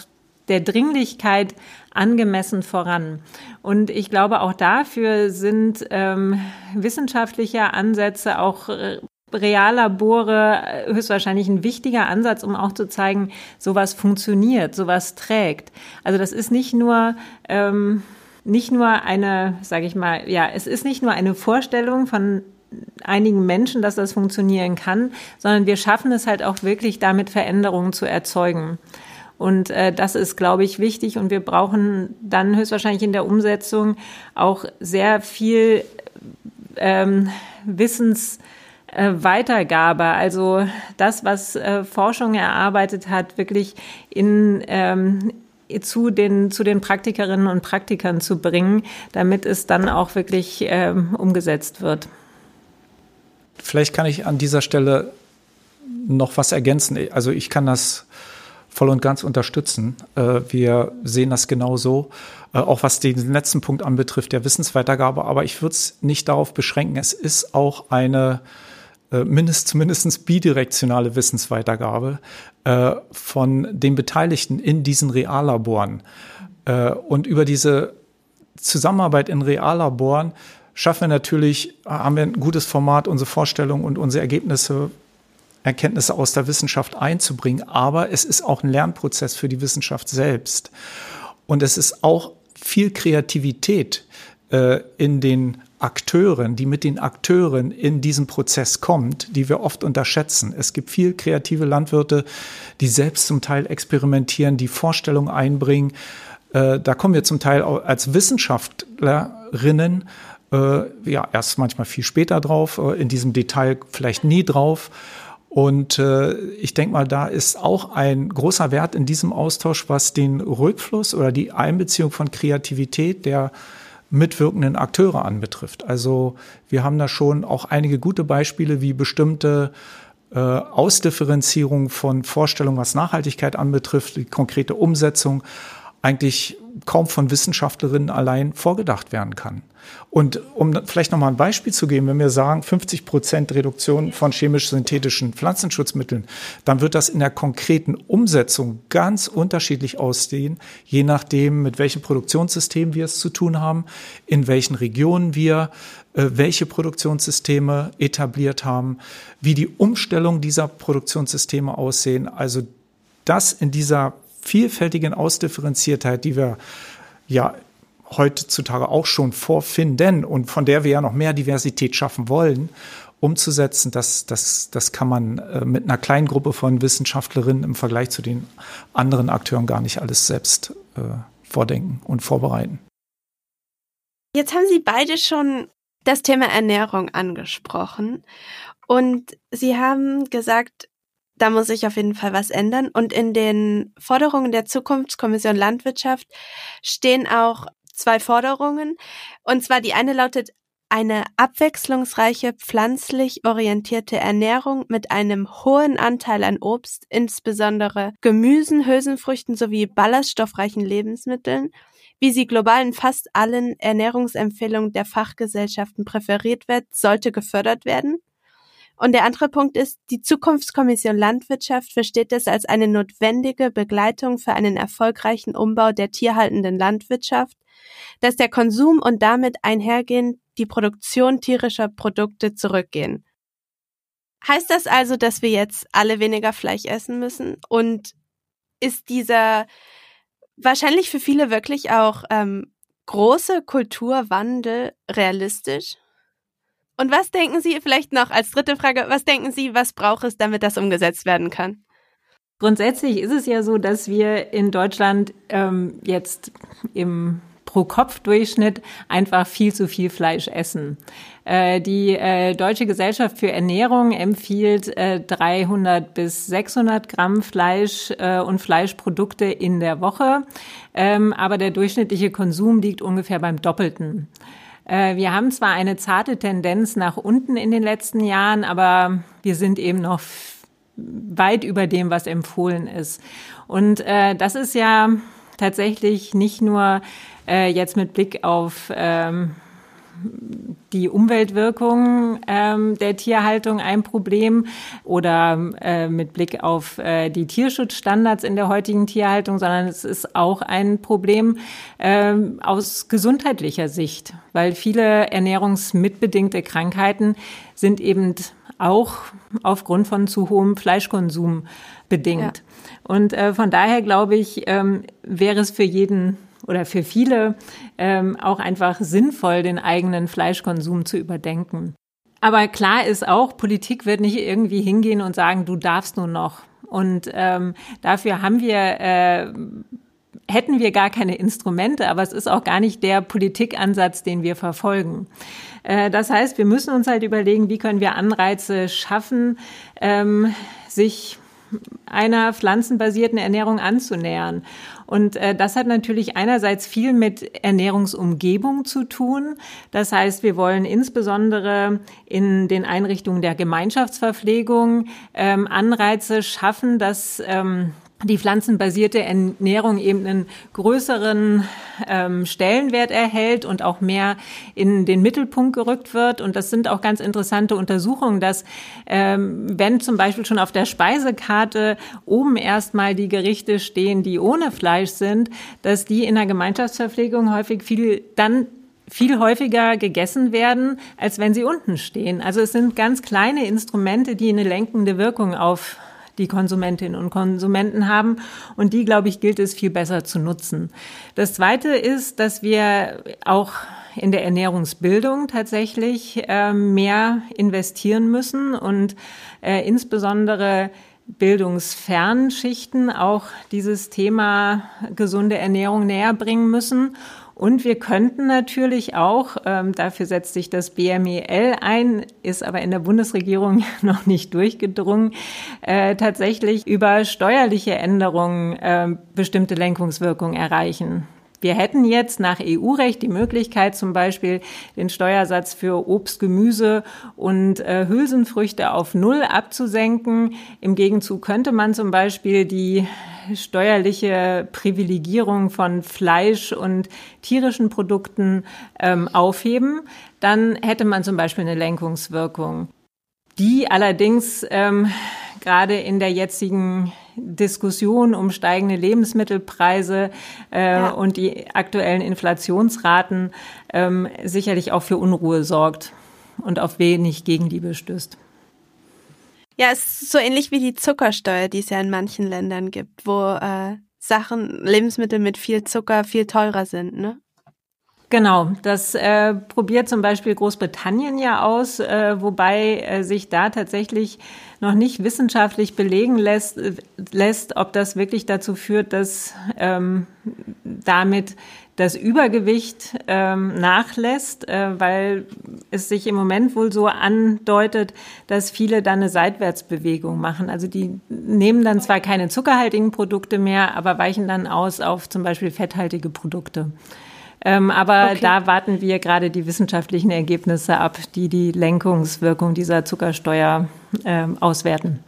der Dringlichkeit angemessen voran? Und ich glaube, auch dafür sind ähm, wissenschaftliche Ansätze, auch äh, Reallabore äh, höchstwahrscheinlich ein wichtiger Ansatz, um auch zu zeigen, sowas funktioniert, sowas trägt. Also das ist nicht nur ähm, nicht nur eine, sage ich mal, ja, es ist nicht nur eine Vorstellung von einigen Menschen, dass das funktionieren kann, sondern wir schaffen es halt auch wirklich, damit Veränderungen zu erzeugen. Und äh, das ist, glaube ich, wichtig. Und wir brauchen dann höchstwahrscheinlich in der Umsetzung auch sehr viel ähm, Wissensweitergabe. Äh, also das, was äh, Forschung erarbeitet hat, wirklich in, ähm, zu den, zu den Praktikerinnen und Praktikern zu bringen, damit es dann auch wirklich ähm, umgesetzt wird. Vielleicht kann ich an dieser Stelle noch was ergänzen. Also ich kann das voll und ganz unterstützen. Äh, wir sehen das genauso, äh, auch was den letzten Punkt anbetrifft, der Wissensweitergabe. Aber ich würde es nicht darauf beschränken. Es ist auch eine äh, mindest, zumindest bidirektionale Wissensweitergabe von den Beteiligten in diesen Reallaboren. Und über diese Zusammenarbeit in Reallaboren schaffen wir natürlich, haben wir ein gutes Format, unsere Vorstellungen und unsere Ergebnisse, Erkenntnisse aus der Wissenschaft einzubringen. Aber es ist auch ein Lernprozess für die Wissenschaft selbst. Und es ist auch viel Kreativität äh, in den Akteuren, die mit den Akteuren in diesen Prozess kommt, die wir oft unterschätzen. Es gibt viel kreative Landwirte, die selbst zum Teil experimentieren, die Vorstellungen einbringen. Äh, da kommen wir zum Teil als Wissenschaftlerinnen äh, ja erst manchmal viel später drauf, äh, in diesem Detail vielleicht nie drauf. Und äh, ich denke mal, da ist auch ein großer Wert in diesem Austausch, was den Rückfluss oder die Einbeziehung von Kreativität der mitwirkenden Akteure anbetrifft. Also wir haben da schon auch einige gute Beispiele, wie bestimmte äh, Ausdifferenzierung von Vorstellungen, was Nachhaltigkeit anbetrifft, die konkrete Umsetzung eigentlich kaum von Wissenschaftlerinnen allein vorgedacht werden kann. Und um vielleicht noch mal ein Beispiel zu geben, wenn wir sagen 50 Prozent Reduktion von chemisch-synthetischen Pflanzenschutzmitteln, dann wird das in der konkreten Umsetzung ganz unterschiedlich aussehen, je nachdem, mit welchem Produktionssystem wir es zu tun haben, in welchen Regionen wir äh, welche Produktionssysteme etabliert haben, wie die Umstellung dieser Produktionssysteme aussehen. Also das in dieser vielfältigen Ausdifferenziertheit, die wir ja heutzutage auch schon vorfinden und von der wir ja noch mehr Diversität schaffen wollen, umzusetzen, das, das, das kann man äh, mit einer kleinen Gruppe von Wissenschaftlerinnen im Vergleich zu den anderen Akteuren gar nicht alles selbst äh, vordenken und vorbereiten. Jetzt haben Sie beide schon das Thema Ernährung angesprochen und Sie haben gesagt, da muss sich auf jeden Fall was ändern. Und in den Forderungen der Zukunftskommission Landwirtschaft stehen auch zwei Forderungen. Und zwar die eine lautet eine abwechslungsreiche pflanzlich orientierte Ernährung mit einem hohen Anteil an Obst, insbesondere Gemüsen, Hülsenfrüchten sowie ballaststoffreichen Lebensmitteln, wie sie global in fast allen Ernährungsempfehlungen der Fachgesellschaften präferiert wird, sollte gefördert werden. Und der andere Punkt ist, die Zukunftskommission Landwirtschaft versteht es als eine notwendige Begleitung für einen erfolgreichen Umbau der tierhaltenden Landwirtschaft, dass der Konsum und damit einhergehend die Produktion tierischer Produkte zurückgehen. Heißt das also, dass wir jetzt alle weniger Fleisch essen müssen? Und ist dieser wahrscheinlich für viele wirklich auch ähm, große Kulturwandel realistisch? Und was denken Sie, vielleicht noch als dritte Frage, was denken Sie, was braucht es, damit das umgesetzt werden kann? Grundsätzlich ist es ja so, dass wir in Deutschland ähm, jetzt im Pro-Kopf-Durchschnitt einfach viel zu viel Fleisch essen. Äh, die äh, Deutsche Gesellschaft für Ernährung empfiehlt äh, 300 bis 600 Gramm Fleisch äh, und Fleischprodukte in der Woche, ähm, aber der durchschnittliche Konsum liegt ungefähr beim Doppelten. Äh, wir haben zwar eine zarte Tendenz nach unten in den letzten Jahren, aber wir sind eben noch weit über dem, was empfohlen ist. Und äh, das ist ja tatsächlich nicht nur äh, jetzt mit Blick auf ähm, die Umweltwirkung ähm, der Tierhaltung ein Problem oder äh, mit Blick auf äh, die Tierschutzstandards in der heutigen Tierhaltung, sondern es ist auch ein Problem äh, aus gesundheitlicher Sicht, weil viele ernährungsmitbedingte Krankheiten sind eben auch aufgrund von zu hohem Fleischkonsum bedingt. Ja. Und äh, von daher glaube ich, ähm, wäre es für jeden oder für viele ähm, auch einfach sinnvoll, den eigenen Fleischkonsum zu überdenken. Aber klar ist auch, Politik wird nicht irgendwie hingehen und sagen, du darfst nur noch. Und ähm, dafür haben wir äh, hätten wir gar keine Instrumente, aber es ist auch gar nicht der Politikansatz, den wir verfolgen. Äh, das heißt, wir müssen uns halt überlegen, wie können wir Anreize schaffen, ähm, sich einer pflanzenbasierten Ernährung anzunähern. Und äh, das hat natürlich einerseits viel mit Ernährungsumgebung zu tun. Das heißt, wir wollen insbesondere in den Einrichtungen der Gemeinschaftsverpflegung ähm, Anreize schaffen, dass ähm, die pflanzenbasierte Ernährung eben einen größeren ähm, Stellenwert erhält und auch mehr in den Mittelpunkt gerückt wird. Und das sind auch ganz interessante Untersuchungen, dass ähm, wenn zum Beispiel schon auf der Speisekarte oben erstmal die Gerichte stehen, die ohne Fleisch sind, dass die in der Gemeinschaftsverpflegung häufig viel dann viel häufiger gegessen werden, als wenn sie unten stehen. Also es sind ganz kleine Instrumente, die eine lenkende Wirkung auf die Konsumentinnen und Konsumenten haben. Und die, glaube ich, gilt es viel besser zu nutzen. Das Zweite ist, dass wir auch in der Ernährungsbildung tatsächlich äh, mehr investieren müssen und äh, insbesondere bildungsfernen auch dieses Thema gesunde Ernährung näher bringen müssen und wir könnten natürlich auch, ähm, dafür setzt sich das BMEL ein, ist aber in der Bundesregierung [LAUGHS] noch nicht durchgedrungen, äh, tatsächlich über steuerliche Änderungen äh, bestimmte Lenkungswirkungen erreichen. Wir hätten jetzt nach EU-Recht die Möglichkeit, zum Beispiel den Steuersatz für Obst, Gemüse und äh, Hülsenfrüchte auf Null abzusenken. Im Gegenzug könnte man zum Beispiel die steuerliche Privilegierung von Fleisch und tierischen Produkten ähm, aufheben. Dann hätte man zum Beispiel eine Lenkungswirkung. Die allerdings ähm, gerade in der jetzigen Diskussion um steigende Lebensmittelpreise äh, ja. und die aktuellen Inflationsraten ähm, sicherlich auch für Unruhe sorgt und auf wenig Gegenliebe stößt. Ja, es ist so ähnlich wie die Zuckersteuer, die es ja in manchen Ländern gibt, wo äh, Sachen, Lebensmittel mit viel Zucker viel teurer sind, ne? Genau, das äh, probiert zum Beispiel Großbritannien ja aus, äh, wobei äh, sich da tatsächlich noch nicht wissenschaftlich belegen lässt, lässt ob das wirklich dazu führt, dass ähm, damit das Übergewicht ähm, nachlässt, äh, weil es sich im Moment wohl so andeutet, dass viele dann eine Seitwärtsbewegung machen. Also die nehmen dann zwar keine zuckerhaltigen Produkte mehr, aber weichen dann aus auf zum Beispiel fetthaltige Produkte. Ähm, aber okay. da warten wir gerade die wissenschaftlichen Ergebnisse ab, die die Lenkungswirkung dieser Zuckersteuer ähm, auswerten.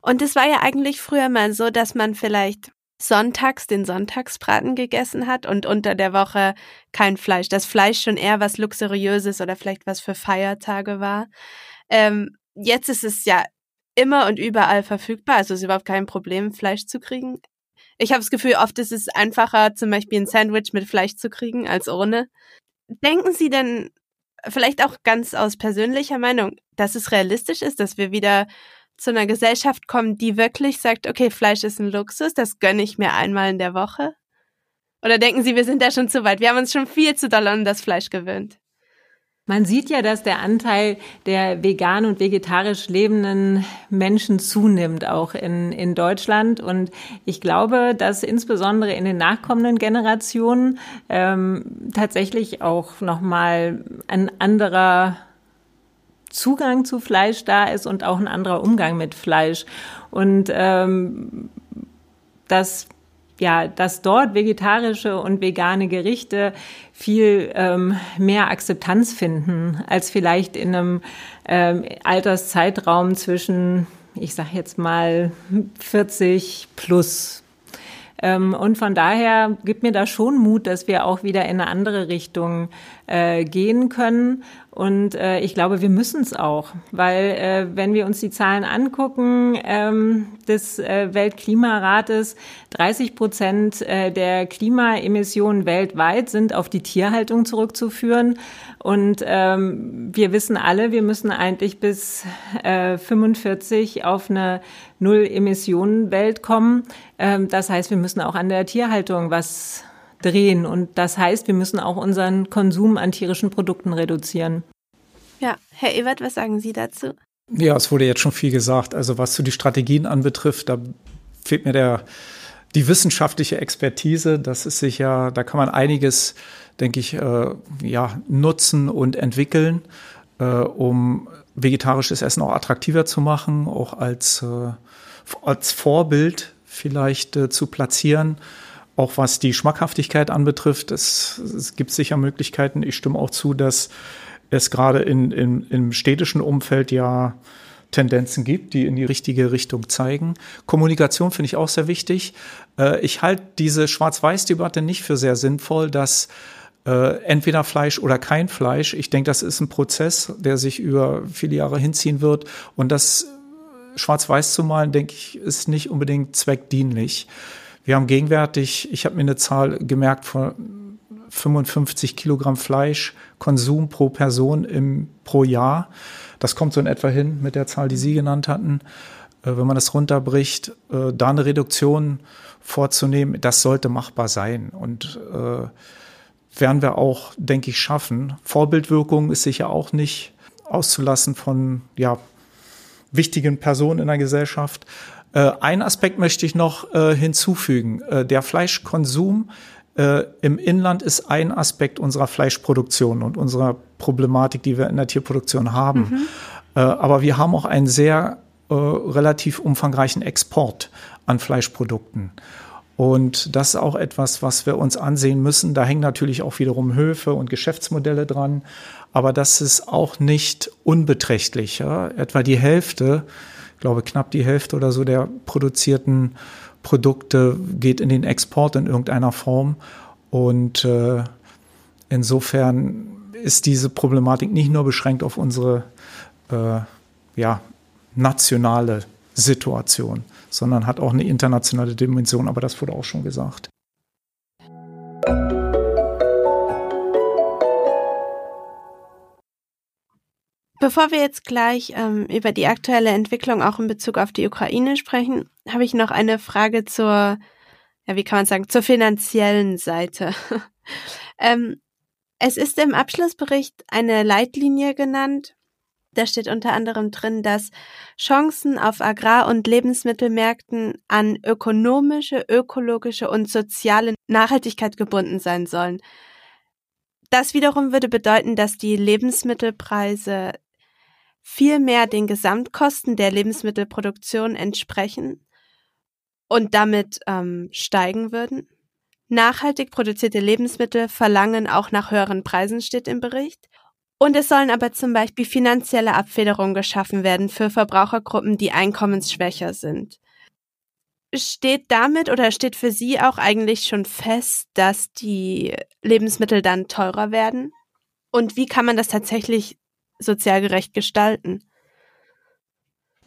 Und es war ja eigentlich früher mal so, dass man vielleicht sonntags den Sonntagsbraten gegessen hat und unter der Woche kein Fleisch. Das Fleisch schon eher was Luxuriöses oder vielleicht was für Feiertage war. Ähm, jetzt ist es ja immer und überall verfügbar, also ist überhaupt kein Problem, Fleisch zu kriegen. Ich habe das Gefühl, oft ist es einfacher, zum Beispiel ein Sandwich mit Fleisch zu kriegen als ohne. Denken Sie denn, vielleicht auch ganz aus persönlicher Meinung, dass es realistisch ist, dass wir wieder zu einer Gesellschaft kommen, die wirklich sagt, okay, Fleisch ist ein Luxus, das gönne ich mir einmal in der Woche? Oder denken Sie, wir sind da schon zu weit? Wir haben uns schon viel zu doll an das Fleisch gewöhnt. Man sieht ja, dass der Anteil der vegan und vegetarisch lebenden Menschen zunimmt, auch in, in Deutschland. Und ich glaube, dass insbesondere in den nachkommenden Generationen ähm, tatsächlich auch nochmal ein anderer Zugang zu Fleisch da ist und auch ein anderer Umgang mit Fleisch. Und ähm, das ja, dass dort vegetarische und vegane Gerichte viel ähm, mehr Akzeptanz finden als vielleicht in einem ähm, Alterszeitraum zwischen, ich sag jetzt mal 40 plus. Ähm, und von daher gibt mir da schon Mut, dass wir auch wieder in eine andere Richtung äh, gehen können. Und äh, ich glaube, wir müssen es auch, weil äh, wenn wir uns die Zahlen angucken ähm, des äh, Weltklimarates, 30 Prozent äh, der Klimaemissionen weltweit sind auf die Tierhaltung zurückzuführen. Und ähm, wir wissen alle, wir müssen eigentlich bis äh, 45 auf eine Null-Emissionen-Welt kommen. Ähm, das heißt, wir müssen auch an der Tierhaltung was drehen. Und das heißt, wir müssen auch unseren Konsum an tierischen Produkten reduzieren. Ja, Herr Ewert, was sagen Sie dazu? Ja, es wurde jetzt schon viel gesagt. Also was zu die Strategien anbetrifft, da fehlt mir der, die wissenschaftliche Expertise. Das ist sicher, da kann man einiges, denke ich, äh, ja, nutzen und entwickeln, äh, um vegetarisches Essen auch attraktiver zu machen, auch als, äh, als Vorbild vielleicht äh, zu platzieren. Auch was die Schmackhaftigkeit anbetrifft, es, es gibt sicher Möglichkeiten. Ich stimme auch zu, dass es gerade in, in, im städtischen Umfeld ja Tendenzen gibt, die in die richtige Richtung zeigen. Kommunikation finde ich auch sehr wichtig. Äh, ich halte diese Schwarz-Weiß-Debatte nicht für sehr sinnvoll, dass äh, entweder Fleisch oder kein Fleisch. Ich denke, das ist ein Prozess, der sich über viele Jahre hinziehen wird. Und das Schwarz-Weiß zu malen, denke ich, ist nicht unbedingt zweckdienlich. Wir haben gegenwärtig, ich habe mir eine Zahl gemerkt von 55 Kilogramm Fleischkonsum pro Person im, pro Jahr. Das kommt so in etwa hin mit der Zahl, die Sie genannt hatten. Äh, wenn man das runterbricht, äh, da eine Reduktion vorzunehmen, das sollte machbar sein. Und äh, werden wir auch, denke ich, schaffen. Vorbildwirkung ist sicher auch nicht auszulassen von ja, wichtigen Personen in der Gesellschaft. Äh, ein Aspekt möchte ich noch äh, hinzufügen. Äh, der Fleischkonsum äh, im Inland ist ein Aspekt unserer Fleischproduktion und unserer Problematik, die wir in der Tierproduktion haben. Mhm. Äh, aber wir haben auch einen sehr äh, relativ umfangreichen Export an Fleischprodukten. Und das ist auch etwas, was wir uns ansehen müssen. Da hängen natürlich auch wiederum Höfe und Geschäftsmodelle dran. Aber das ist auch nicht unbeträchtlich. Ja? Etwa die Hälfte glaube, knapp die Hälfte oder so der produzierten Produkte geht in den Export in irgendeiner Form. Und äh, insofern ist diese Problematik nicht nur beschränkt auf unsere äh, ja, nationale Situation, sondern hat auch eine internationale Dimension, aber das wurde auch schon gesagt. Bevor wir jetzt gleich ähm, über die aktuelle Entwicklung auch in Bezug auf die Ukraine sprechen, habe ich noch eine Frage zur, ja, wie kann man sagen, zur finanziellen Seite. [LAUGHS] ähm, es ist im Abschlussbericht eine Leitlinie genannt. Da steht unter anderem drin, dass Chancen auf Agrar- und Lebensmittelmärkten an ökonomische, ökologische und soziale Nachhaltigkeit gebunden sein sollen. Das wiederum würde bedeuten, dass die Lebensmittelpreise vielmehr den Gesamtkosten der Lebensmittelproduktion entsprechen und damit ähm, steigen würden. Nachhaltig produzierte Lebensmittel verlangen auch nach höheren Preisen, steht im Bericht. Und es sollen aber zum Beispiel finanzielle Abfederungen geschaffen werden für Verbrauchergruppen, die einkommensschwächer sind. Steht damit oder steht für Sie auch eigentlich schon fest, dass die Lebensmittel dann teurer werden? Und wie kann man das tatsächlich sozial gerecht gestalten?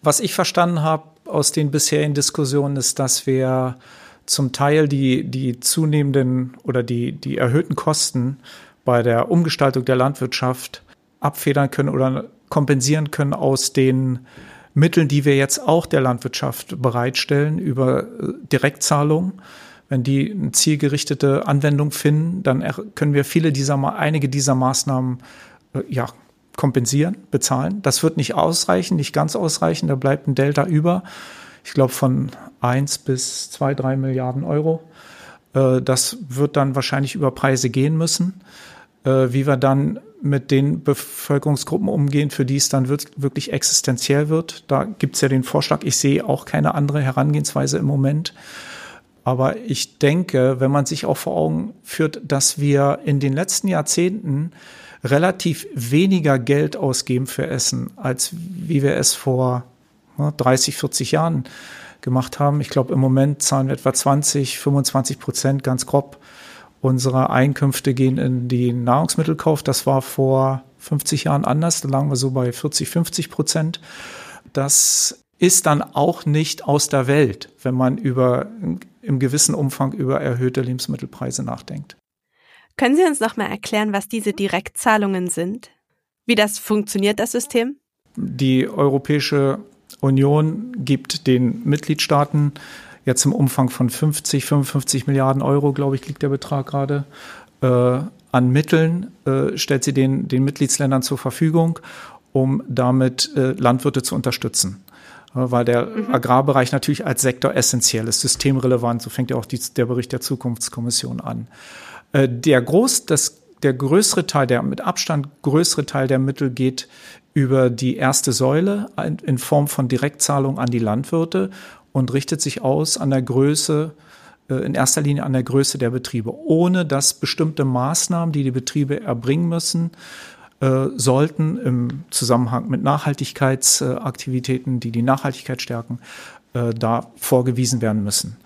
Was ich verstanden habe aus den bisherigen Diskussionen ist, dass wir zum Teil die, die zunehmenden oder die, die erhöhten Kosten bei der Umgestaltung der Landwirtschaft abfedern können oder kompensieren können aus den Mitteln, die wir jetzt auch der Landwirtschaft bereitstellen über äh, Direktzahlungen. Wenn die eine zielgerichtete Anwendung finden, dann können wir viele dieser, einige dieser Maßnahmen äh, ja, kompensieren, bezahlen. Das wird nicht ausreichen, nicht ganz ausreichen. Da bleibt ein Delta über. Ich glaube von eins bis zwei, drei Milliarden Euro. Äh, das wird dann wahrscheinlich über Preise gehen müssen. Äh, wie wir dann mit den Bevölkerungsgruppen umgehen, für die es dann wirklich existenziell wird. Da gibt es ja den Vorschlag, ich sehe auch keine andere Herangehensweise im Moment. Aber ich denke, wenn man sich auch vor Augen führt, dass wir in den letzten Jahrzehnten relativ weniger Geld ausgeben für Essen, als wie wir es vor 30, 40 Jahren gemacht haben. Ich glaube, im Moment zahlen wir etwa 20, 25 Prozent ganz grob unserer Einkünfte gehen in den Nahrungsmittelkauf. Das war vor 50 Jahren anders. Da lagen wir so bei 40, 50 Prozent. Das ist dann auch nicht aus der Welt, wenn man über, im gewissen Umfang über erhöhte Lebensmittelpreise nachdenkt. Können Sie uns noch mal erklären, was diese Direktzahlungen sind? Wie das funktioniert, das System? Die Europäische Union gibt den Mitgliedstaaten jetzt im Umfang von 50, 55 Milliarden Euro, glaube ich, liegt der Betrag gerade, äh, an Mitteln, äh, stellt sie den, den Mitgliedsländern zur Verfügung, um damit äh, Landwirte zu unterstützen. Äh, weil der mhm. Agrarbereich natürlich als Sektor essentiell ist, systemrelevant, so fängt ja auch die, der Bericht der Zukunftskommission an. Äh, der groß, das, der größere Teil, der mit Abstand größere Teil der Mittel geht über die erste Säule in Form von Direktzahlung an die Landwirte und richtet sich aus an der Größe, äh, in erster Linie an der Größe der Betriebe, ohne dass bestimmte Maßnahmen, die die Betriebe erbringen müssen, äh, sollten im Zusammenhang mit Nachhaltigkeitsaktivitäten, die die Nachhaltigkeit stärken, da vorgewiesen werden müssen.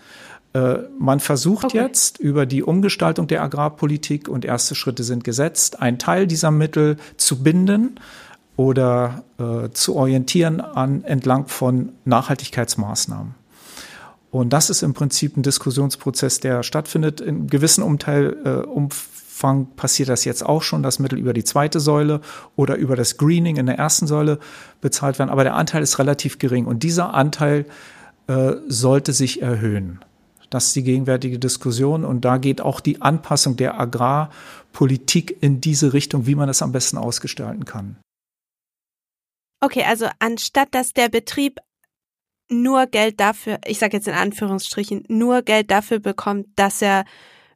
Man versucht okay. jetzt über die Umgestaltung der Agrarpolitik und erste Schritte sind gesetzt, einen Teil dieser Mittel zu binden oder äh, zu orientieren an entlang von Nachhaltigkeitsmaßnahmen. Und das ist im Prinzip ein Diskussionsprozess, der stattfindet. In gewissem Umteil, äh, Umfang passiert das jetzt auch schon, dass Mittel über die zweite Säule oder über das Greening in der ersten Säule bezahlt werden. Aber der Anteil ist relativ gering und dieser Anteil äh, sollte sich erhöhen. Das ist die gegenwärtige Diskussion und da geht auch die Anpassung der Agrarpolitik in diese Richtung, wie man das am besten ausgestalten kann. Okay, also anstatt dass der Betrieb nur Geld dafür, ich sage jetzt in Anführungsstrichen, nur Geld dafür bekommt, dass er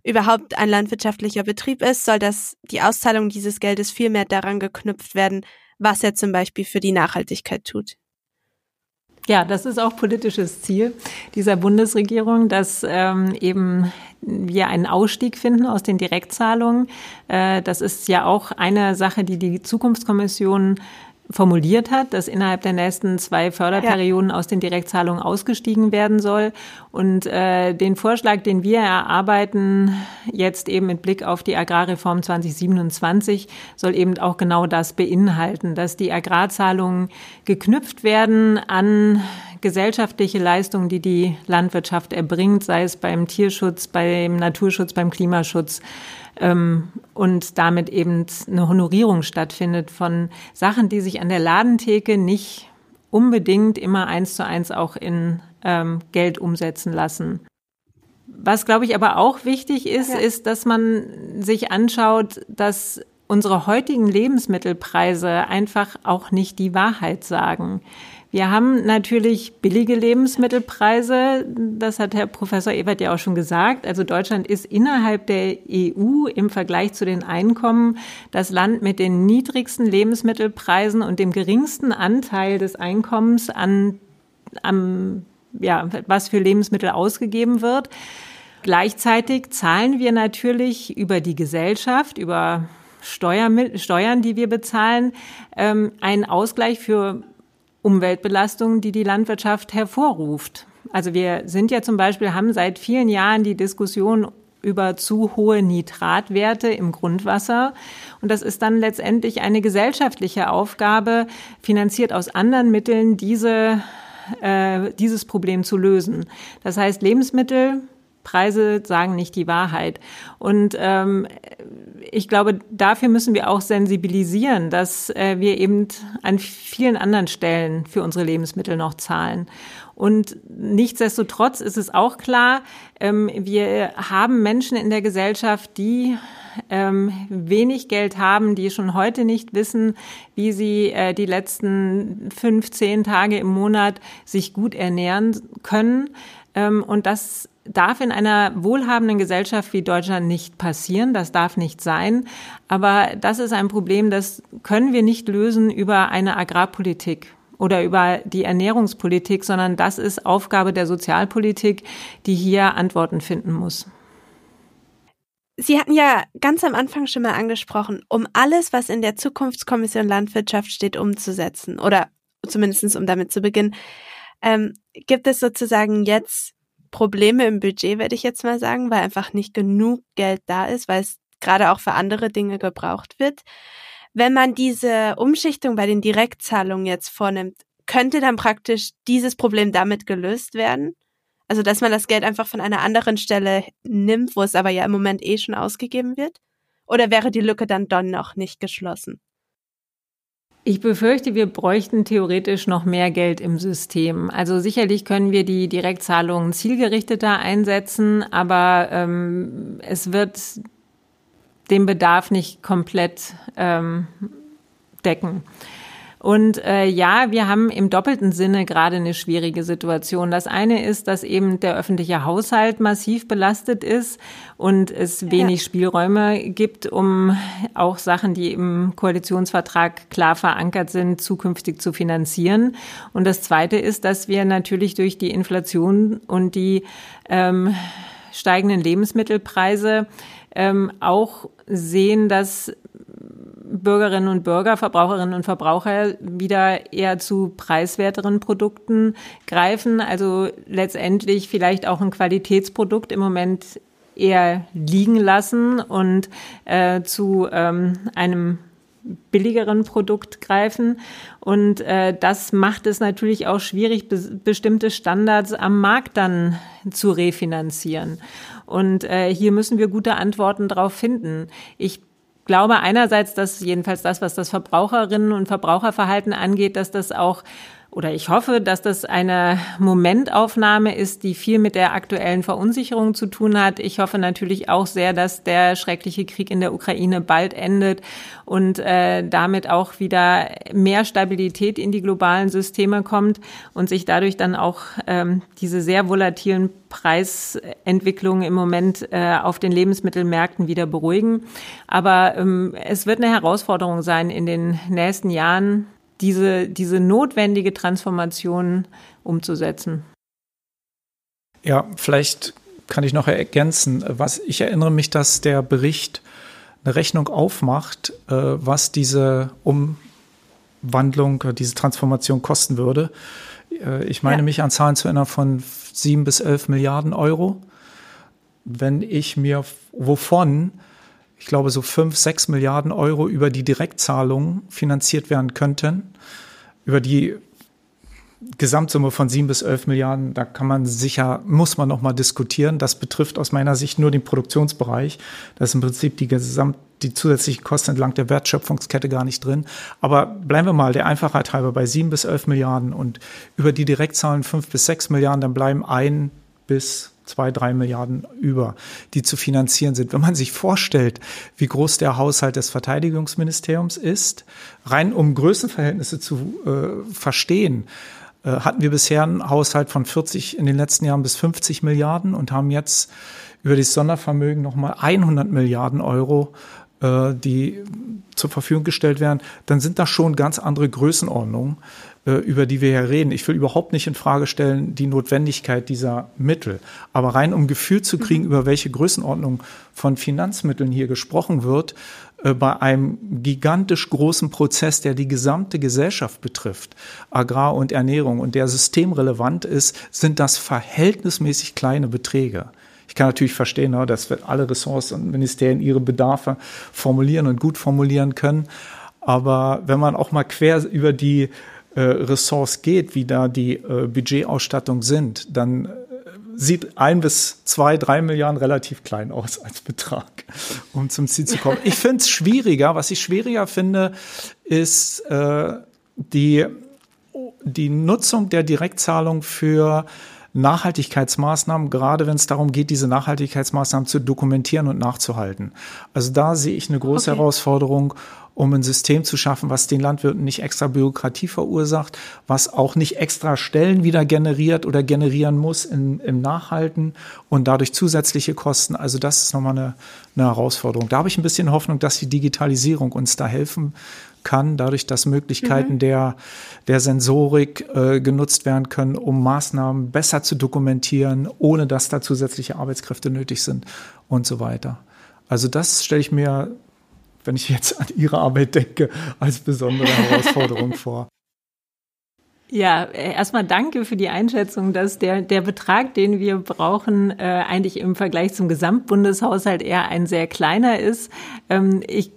überhaupt ein landwirtschaftlicher Betrieb ist, soll das die Auszahlung dieses Geldes viel mehr daran geknüpft werden, was er zum Beispiel für die Nachhaltigkeit tut. Ja, das ist auch politisches Ziel dieser Bundesregierung, dass ähm, eben wir einen Ausstieg finden aus den Direktzahlungen. Äh, das ist ja auch eine Sache, die die Zukunftskommission formuliert hat, dass innerhalb der nächsten zwei Förderperioden ja. aus den Direktzahlungen ausgestiegen werden soll. Und äh, den Vorschlag, den wir erarbeiten, jetzt eben mit Blick auf die Agrarreform 2027, soll eben auch genau das beinhalten, dass die Agrarzahlungen geknüpft werden an gesellschaftliche Leistungen, die die Landwirtschaft erbringt, sei es beim Tierschutz, beim Naturschutz, beim Klimaschutz ähm, und damit eben eine Honorierung stattfindet von Sachen, die sich an der Ladentheke nicht unbedingt immer eins zu eins auch in ähm, Geld umsetzen lassen. Was, glaube ich, aber auch wichtig ist, ja. ist, dass man sich anschaut, dass unsere heutigen Lebensmittelpreise einfach auch nicht die Wahrheit sagen. Wir haben natürlich billige Lebensmittelpreise. Das hat Herr Professor Ebert ja auch schon gesagt. Also Deutschland ist innerhalb der EU im Vergleich zu den Einkommen das Land mit den niedrigsten Lebensmittelpreisen und dem geringsten Anteil des Einkommens an, am, ja, was für Lebensmittel ausgegeben wird. Gleichzeitig zahlen wir natürlich über die Gesellschaft, über Steuern, die wir bezahlen, ähm, einen Ausgleich für Umweltbelastungen, die die Landwirtschaft hervorruft. Also wir sind ja zum Beispiel, haben seit vielen Jahren die Diskussion über zu hohe Nitratwerte im Grundwasser. Und das ist dann letztendlich eine gesellschaftliche Aufgabe, finanziert aus anderen Mitteln, diese, äh, dieses Problem zu lösen. Das heißt, Lebensmittel, Preise sagen nicht die Wahrheit. Und ähm, ich glaube, dafür müssen wir auch sensibilisieren, dass äh, wir eben an vielen anderen Stellen für unsere Lebensmittel noch zahlen. Und nichtsdestotrotz ist es auch klar, ähm, wir haben Menschen in der Gesellschaft, die ähm, wenig Geld haben, die schon heute nicht wissen, wie sie äh, die letzten fünf, zehn Tage im Monat sich gut ernähren können. Ähm, und das darf in einer wohlhabenden Gesellschaft wie Deutschland nicht passieren. Das darf nicht sein. Aber das ist ein Problem, das können wir nicht lösen über eine Agrarpolitik oder über die Ernährungspolitik, sondern das ist Aufgabe der Sozialpolitik, die hier Antworten finden muss. Sie hatten ja ganz am Anfang schon mal angesprochen, um alles, was in der Zukunftskommission Landwirtschaft steht, umzusetzen oder zumindest um damit zu beginnen, ähm, gibt es sozusagen jetzt Probleme im Budget, werde ich jetzt mal sagen, weil einfach nicht genug Geld da ist, weil es gerade auch für andere Dinge gebraucht wird. Wenn man diese Umschichtung bei den Direktzahlungen jetzt vornimmt, könnte dann praktisch dieses Problem damit gelöst werden? Also, dass man das Geld einfach von einer anderen Stelle nimmt, wo es aber ja im Moment eh schon ausgegeben wird? Oder wäre die Lücke dann doch noch nicht geschlossen? Ich befürchte, wir bräuchten theoretisch noch mehr Geld im System. Also sicherlich können wir die Direktzahlungen zielgerichteter einsetzen, aber ähm, es wird den Bedarf nicht komplett ähm, decken. Und äh, ja, wir haben im doppelten Sinne gerade eine schwierige Situation. Das eine ist, dass eben der öffentliche Haushalt massiv belastet ist und es wenig ja. Spielräume gibt, um auch Sachen, die im Koalitionsvertrag klar verankert sind, zukünftig zu finanzieren. Und das zweite ist, dass wir natürlich durch die Inflation und die ähm, steigenden Lebensmittelpreise ähm, auch sehen, dass Bürgerinnen und Bürger, Verbraucherinnen und Verbraucher wieder eher zu preiswerteren Produkten greifen. Also letztendlich vielleicht auch ein Qualitätsprodukt im Moment eher liegen lassen und äh, zu ähm, einem billigeren Produkt greifen. Und äh, das macht es natürlich auch schwierig, be bestimmte Standards am Markt dann zu refinanzieren. Und äh, hier müssen wir gute Antworten drauf finden. Ich glaube einerseits, dass jedenfalls das, was das Verbraucherinnen und Verbraucherverhalten angeht, dass das auch oder ich hoffe, dass das eine Momentaufnahme ist, die viel mit der aktuellen Verunsicherung zu tun hat. Ich hoffe natürlich auch sehr, dass der schreckliche Krieg in der Ukraine bald endet und äh, damit auch wieder mehr Stabilität in die globalen Systeme kommt und sich dadurch dann auch ähm, diese sehr volatilen Preisentwicklungen im Moment äh, auf den Lebensmittelmärkten wieder beruhigen. Aber ähm, es wird eine Herausforderung sein in den nächsten Jahren, diese, diese notwendige Transformation umzusetzen. Ja, vielleicht kann ich noch ergänzen. Was ich erinnere mich, dass der Bericht eine Rechnung aufmacht, äh, was diese Umwandlung, diese Transformation kosten würde. Äh, ich meine ja. mich an Zahlen zu erinnern von sieben bis elf Milliarden Euro. Wenn ich mir wovon ich glaube, so fünf, sechs Milliarden Euro über die Direktzahlungen finanziert werden könnten. Über die Gesamtsumme von sieben bis elf Milliarden, da kann man sicher, muss man noch mal diskutieren. Das betrifft aus meiner Sicht nur den Produktionsbereich. Das ist im Prinzip die Gesamt, die zusätzlichen Kosten entlang der Wertschöpfungskette gar nicht drin. Aber bleiben wir mal der Einfachheit halber bei sieben bis elf Milliarden und über die Direktzahlen fünf bis sechs Milliarden, dann bleiben ein bis zwei, drei Milliarden über, die zu finanzieren sind. Wenn man sich vorstellt, wie groß der Haushalt des Verteidigungsministeriums ist, rein um Größenverhältnisse zu äh, verstehen, äh, hatten wir bisher einen Haushalt von 40 in den letzten Jahren bis 50 Milliarden und haben jetzt über das Sondervermögen nochmal 100 Milliarden Euro äh, die zur Verfügung gestellt werden, dann sind das schon ganz andere Größenordnungen, über die wir hier reden. Ich will überhaupt nicht in Frage stellen die Notwendigkeit dieser Mittel. Aber rein um Gefühl zu kriegen, mhm. über welche Größenordnung von Finanzmitteln hier gesprochen wird, äh, bei einem gigantisch großen Prozess, der die gesamte Gesellschaft betrifft, Agrar und Ernährung und der systemrelevant ist, sind das verhältnismäßig kleine Beträge. Ich kann natürlich verstehen, ne, dass alle Ressorts und Ministerien ihre Bedarfe formulieren und gut formulieren können. Aber wenn man auch mal quer über die äh, Ressorts geht, wie da die äh, Budgetausstattung sind, dann äh, sieht ein bis zwei, drei Milliarden relativ klein aus [LAUGHS] als Betrag, um zum Ziel zu kommen. Ich finde es schwieriger. Was ich schwieriger finde, ist äh, die, die Nutzung der Direktzahlung für Nachhaltigkeitsmaßnahmen, gerade wenn es darum geht, diese Nachhaltigkeitsmaßnahmen zu dokumentieren und nachzuhalten. Also da sehe ich eine große okay. Herausforderung um ein System zu schaffen, was den Landwirten nicht extra Bürokratie verursacht, was auch nicht extra Stellen wieder generiert oder generieren muss in, im Nachhalten und dadurch zusätzliche Kosten. Also das ist nochmal eine, eine Herausforderung. Da habe ich ein bisschen Hoffnung, dass die Digitalisierung uns da helfen kann, dadurch, dass Möglichkeiten mhm. der, der Sensorik äh, genutzt werden können, um Maßnahmen besser zu dokumentieren, ohne dass da zusätzliche Arbeitskräfte nötig sind und so weiter. Also das stelle ich mir wenn ich jetzt an Ihre Arbeit denke, als besondere Herausforderung [LAUGHS] vor. Ja, äh, erstmal danke für die Einschätzung, dass der, der Betrag, den wir brauchen, äh, eigentlich im Vergleich zum Gesamtbundeshaushalt eher ein sehr kleiner ist. Ähm, ich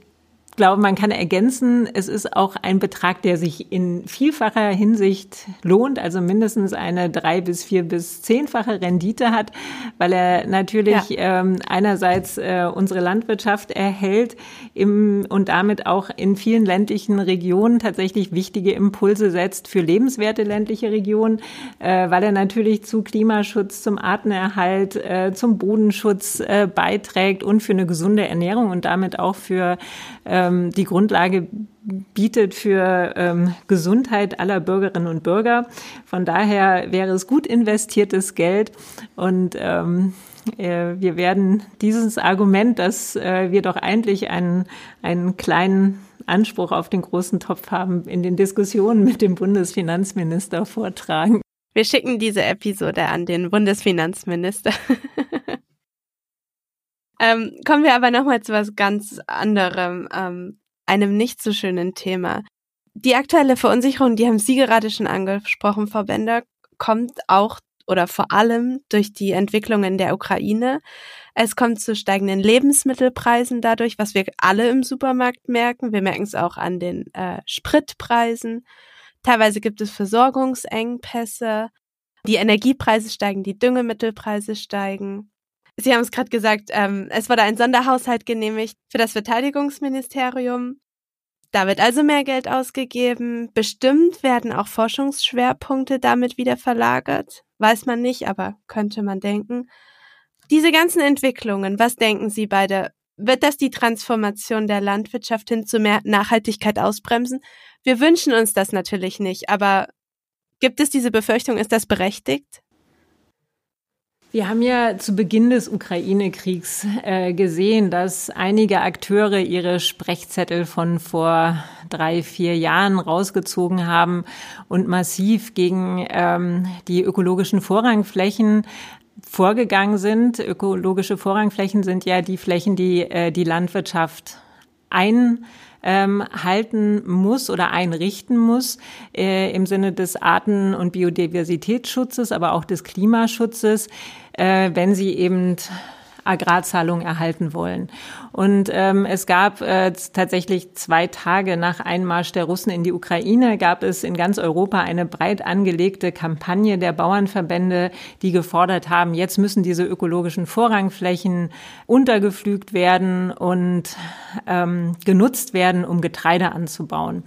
glaube, man kann ergänzen, es ist auch ein Betrag, der sich in vielfacher Hinsicht lohnt, also mindestens eine drei bis vier bis zehnfache Rendite hat, weil er natürlich ja. ähm, einerseits äh, unsere Landwirtschaft erhält im, und damit auch in vielen ländlichen Regionen tatsächlich wichtige Impulse setzt für lebenswerte ländliche Regionen, äh, weil er natürlich zu Klimaschutz, zum Artenerhalt, äh, zum Bodenschutz äh, beiträgt und für eine gesunde Ernährung und damit auch für äh, ähm, die Grundlage bietet für ähm, Gesundheit aller Bürgerinnen und Bürger. Von daher wäre es gut investiertes Geld und ähm, äh, wir werden dieses Argument, dass äh, wir doch eigentlich einen, einen kleinen Anspruch auf den großen Topf haben, in den Diskussionen mit dem Bundesfinanzminister vortragen. Wir schicken diese Episode an den Bundesfinanzminister. [LAUGHS] Ähm, kommen wir aber nochmal zu was ganz anderem, ähm, einem nicht so schönen Thema. Die aktuelle Verunsicherung, die haben Sie gerade schon angesprochen, Frau Bender, kommt auch oder vor allem durch die Entwicklungen der Ukraine. Es kommt zu steigenden Lebensmittelpreisen dadurch, was wir alle im Supermarkt merken. Wir merken es auch an den äh, Spritpreisen. Teilweise gibt es Versorgungsengpässe. Die Energiepreise steigen, die Düngemittelpreise steigen. Sie haben es gerade gesagt, ähm, es wurde ein Sonderhaushalt genehmigt für das Verteidigungsministerium. Da wird also mehr Geld ausgegeben. Bestimmt werden auch Forschungsschwerpunkte damit wieder verlagert. Weiß man nicht, aber könnte man denken. Diese ganzen Entwicklungen, was denken Sie beide? Wird das die Transformation der Landwirtschaft hin zu mehr Nachhaltigkeit ausbremsen? Wir wünschen uns das natürlich nicht, aber gibt es diese Befürchtung? Ist das berechtigt? Wir haben ja zu Beginn des Ukraine-Kriegs äh, gesehen, dass einige Akteure ihre Sprechzettel von vor drei, vier Jahren rausgezogen haben und massiv gegen ähm, die ökologischen Vorrangflächen vorgegangen sind. Ökologische Vorrangflächen sind ja die Flächen, die äh, die Landwirtschaft ein ähm, halten muss oder einrichten muss äh, im Sinne des Arten- und Biodiversitätsschutzes, aber auch des Klimaschutzes, äh, wenn sie eben Agrarzahlungen erhalten wollen. Und ähm, es gab äh, tatsächlich zwei Tage nach Einmarsch der Russen in die Ukraine, gab es in ganz Europa eine breit angelegte Kampagne der Bauernverbände, die gefordert haben, jetzt müssen diese ökologischen Vorrangflächen untergepflügt werden und ähm, genutzt werden, um Getreide anzubauen.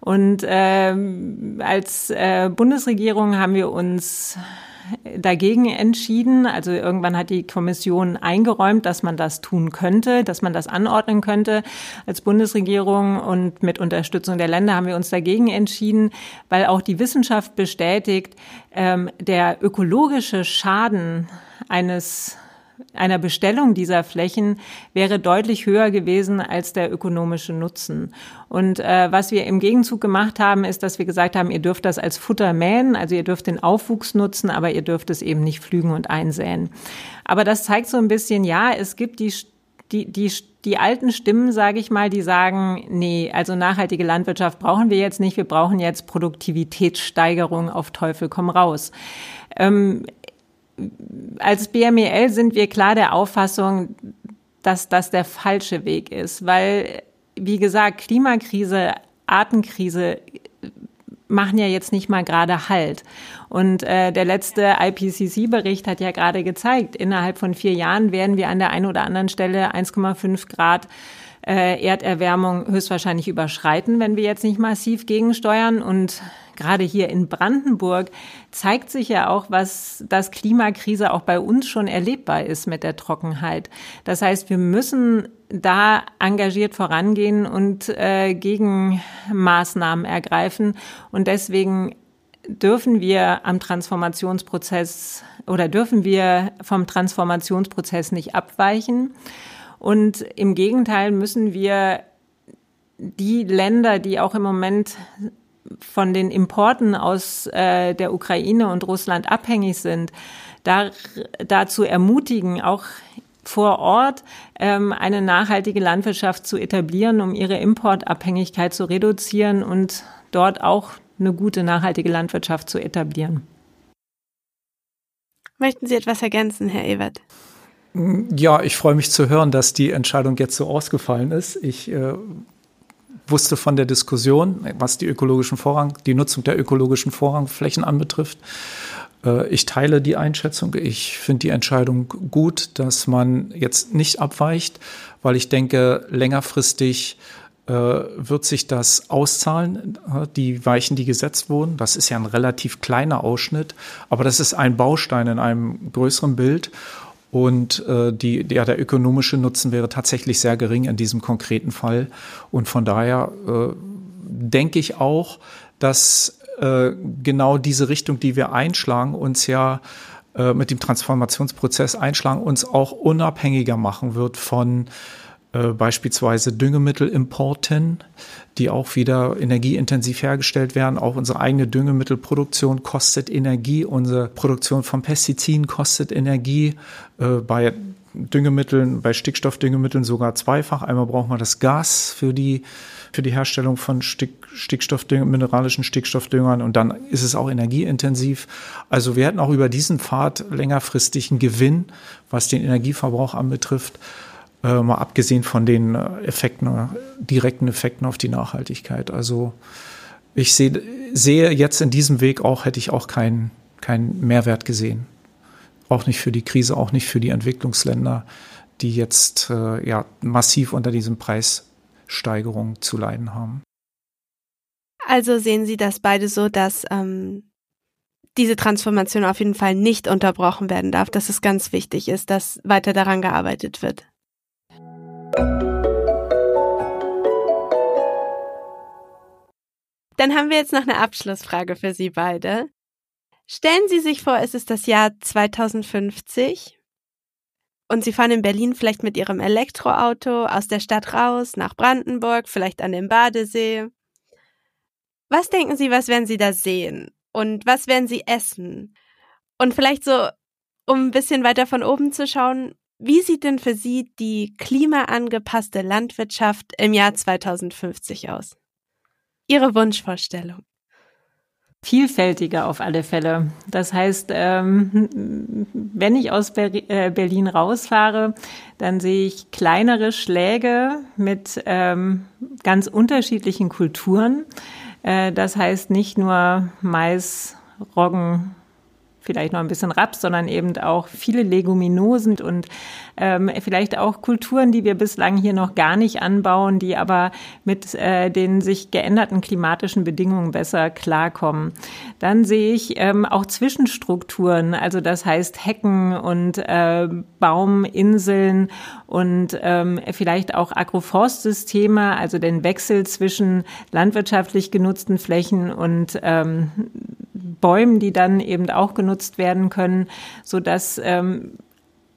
Und ähm, als äh, Bundesregierung haben wir uns dagegen entschieden. Also irgendwann hat die Kommission eingeräumt, dass man das tun könnte, dass man das anordnen könnte als Bundesregierung. Und mit Unterstützung der Länder haben wir uns dagegen entschieden, weil auch die Wissenschaft bestätigt, ähm, der ökologische Schaden eines einer Bestellung dieser Flächen wäre deutlich höher gewesen als der ökonomische Nutzen. Und äh, was wir im Gegenzug gemacht haben, ist, dass wir gesagt haben, ihr dürft das als Futter mähen, also ihr dürft den Aufwuchs nutzen, aber ihr dürft es eben nicht pflügen und einsäen. Aber das zeigt so ein bisschen, ja, es gibt die die, die, die alten Stimmen, sage ich mal, die sagen, nee, also nachhaltige Landwirtschaft brauchen wir jetzt nicht, wir brauchen jetzt Produktivitätssteigerung auf Teufel komm raus. Ähm, als BMEL sind wir klar der Auffassung, dass das der falsche Weg ist, weil, wie gesagt, Klimakrise, Artenkrise machen ja jetzt nicht mal gerade Halt. Und äh, der letzte IPCC-Bericht hat ja gerade gezeigt, innerhalb von vier Jahren werden wir an der einen oder anderen Stelle 1,5 Grad äh, Erderwärmung höchstwahrscheinlich überschreiten, wenn wir jetzt nicht massiv gegensteuern. Und gerade hier in Brandenburg zeigt sich ja auch, was das Klimakrise auch bei uns schon erlebbar ist mit der Trockenheit. Das heißt, wir müssen da engagiert vorangehen und äh, Gegenmaßnahmen ergreifen. Und deswegen dürfen wir am Transformationsprozess oder dürfen wir vom Transformationsprozess nicht abweichen. Und im Gegenteil müssen wir die Länder, die auch im Moment von den Importen aus äh, der Ukraine und Russland abhängig sind, da, dazu ermutigen, auch vor Ort ähm, eine nachhaltige Landwirtschaft zu etablieren, um ihre Importabhängigkeit zu reduzieren und dort auch eine gute nachhaltige Landwirtschaft zu etablieren. Möchten Sie etwas ergänzen, Herr Ewert? Ja, ich freue mich zu hören, dass die Entscheidung jetzt so ausgefallen ist. Ich äh, wusste von der Diskussion, was die ökologischen Vorrang, die Nutzung der ökologischen Vorrangflächen anbetrifft. Äh, ich teile die Einschätzung. Ich finde die Entscheidung gut, dass man jetzt nicht abweicht, weil ich denke, längerfristig äh, wird sich das auszahlen, äh, die Weichen, die gesetzt wurden. Das ist ja ein relativ kleiner Ausschnitt, aber das ist ein Baustein in einem größeren Bild. Und äh, die, ja, der ökonomische Nutzen wäre tatsächlich sehr gering in diesem konkreten Fall. Und von daher äh, denke ich auch, dass äh, genau diese Richtung, die wir einschlagen, uns ja äh, mit dem Transformationsprozess einschlagen, uns auch unabhängiger machen wird von äh, beispielsweise Düngemittelimporten, die auch wieder energieintensiv hergestellt werden. Auch unsere eigene Düngemittelproduktion kostet Energie. Unsere Produktion von Pestiziden kostet Energie. Äh, bei Düngemitteln, bei Stickstoffdüngemitteln sogar zweifach. Einmal braucht man das Gas für die, für die Herstellung von Stick, Stickstoffdüngern, mineralischen Stickstoffdüngern und dann ist es auch energieintensiv. Also wir hätten auch über diesen Pfad längerfristigen Gewinn, was den Energieverbrauch anbetrifft äh, mal abgesehen von den äh, Effekten, direkten Effekten auf die Nachhaltigkeit. Also ich seh, sehe jetzt in diesem Weg auch, hätte ich auch keinen keinen Mehrwert gesehen. Auch nicht für die Krise, auch nicht für die Entwicklungsländer, die jetzt äh, ja massiv unter diesen Preissteigerungen zu leiden haben. Also sehen Sie das beide so, dass ähm, diese Transformation auf jeden Fall nicht unterbrochen werden darf, dass es ganz wichtig ist, dass weiter daran gearbeitet wird. Dann haben wir jetzt noch eine Abschlussfrage für Sie beide. Stellen Sie sich vor, es ist das Jahr 2050 und Sie fahren in Berlin vielleicht mit Ihrem Elektroauto aus der Stadt raus nach Brandenburg, vielleicht an den Badesee. Was denken Sie, was werden Sie da sehen? Und was werden Sie essen? Und vielleicht so, um ein bisschen weiter von oben zu schauen, wie sieht denn für Sie die klimaangepasste Landwirtschaft im Jahr 2050 aus? Ihre Wunschvorstellung? Vielfältiger auf alle Fälle. Das heißt, ähm, wenn ich aus äh, Berlin rausfahre, dann sehe ich kleinere Schläge mit ähm, ganz unterschiedlichen Kulturen. Äh, das heißt nicht nur Mais, Roggen, vielleicht noch ein bisschen Raps, sondern eben auch viele Leguminosen und ähm, vielleicht auch Kulturen, die wir bislang hier noch gar nicht anbauen, die aber mit äh, den sich geänderten klimatischen Bedingungen besser klarkommen. Dann sehe ich ähm, auch Zwischenstrukturen, also das heißt Hecken und äh, Bauminseln und ähm, vielleicht auch Agroforstsysteme, also den Wechsel zwischen landwirtschaftlich genutzten Flächen und ähm, Bäumen, die dann eben auch genutzt werden können, so dass ähm,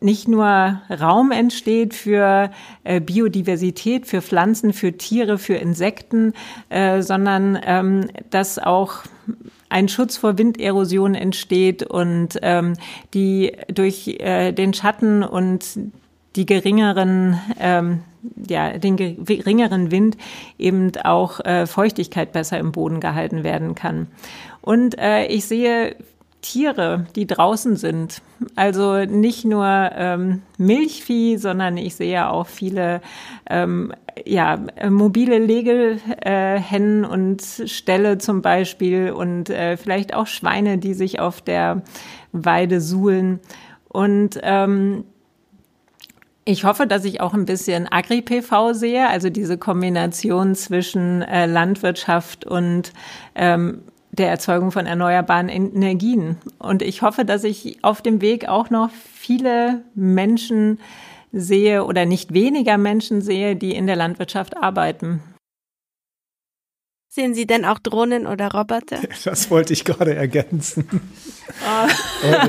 nicht nur Raum entsteht für äh, Biodiversität, für Pflanzen, für Tiere, für Insekten, äh, sondern ähm, dass auch ein Schutz vor Winderosion entsteht und ähm, die durch äh, den Schatten und die geringeren, ähm, ja, den geringeren Wind eben auch äh, Feuchtigkeit besser im Boden gehalten werden kann. Und äh, ich sehe Tiere, die draußen sind. Also nicht nur ähm, Milchvieh, sondern ich sehe auch viele ähm, ja, mobile Legehennen äh, und Ställe zum Beispiel und äh, vielleicht auch Schweine, die sich auf der Weide suhlen. Und ähm, ich hoffe, dass ich auch ein bisschen Agri-PV sehe, also diese Kombination zwischen äh, Landwirtschaft und ähm, der Erzeugung von erneuerbaren Energien. Und ich hoffe, dass ich auf dem Weg auch noch viele Menschen sehe oder nicht weniger Menschen sehe, die in der Landwirtschaft arbeiten. Sehen Sie denn auch Drohnen oder Roboter? [LAUGHS] Das wollte ich gerade ergänzen. Oh. [LAUGHS]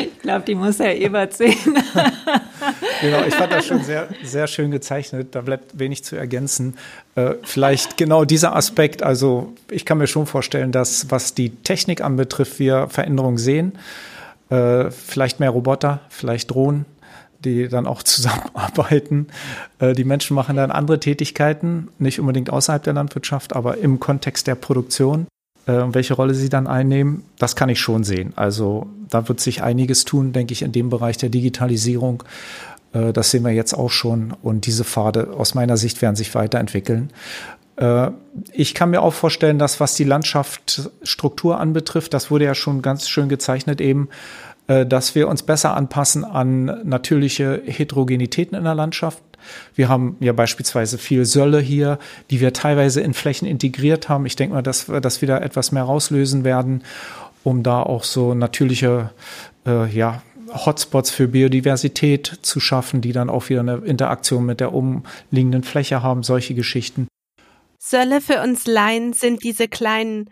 ich glaube, die muss Herr Ebert sehen. [LAUGHS] genau, ich fand das schon sehr, sehr schön gezeichnet. Da bleibt wenig zu ergänzen. Äh, vielleicht genau dieser Aspekt. Also ich kann mir schon vorstellen, dass was die Technik anbetrifft, wir Veränderungen sehen. Äh, vielleicht mehr Roboter, vielleicht Drohnen die dann auch zusammenarbeiten. Äh, die Menschen machen dann andere Tätigkeiten, nicht unbedingt außerhalb der Landwirtschaft, aber im Kontext der Produktion. Äh, welche Rolle sie dann einnehmen, das kann ich schon sehen. Also da wird sich einiges tun, denke ich, in dem Bereich der Digitalisierung. Äh, das sehen wir jetzt auch schon. Und diese Pfade aus meiner Sicht werden sich weiterentwickeln. Ich kann mir auch vorstellen, dass was die Landschaftsstruktur anbetrifft, das wurde ja schon ganz schön gezeichnet eben, dass wir uns besser anpassen an natürliche Heterogenitäten in der Landschaft. Wir haben ja beispielsweise viel Sölle hier, die wir teilweise in Flächen integriert haben. Ich denke mal, dass wir das wieder etwas mehr rauslösen werden, um da auch so natürliche, äh, ja, Hotspots für Biodiversität zu schaffen, die dann auch wieder eine Interaktion mit der umliegenden Fläche haben, solche Geschichten. Sölle für uns Laien sind diese kleinen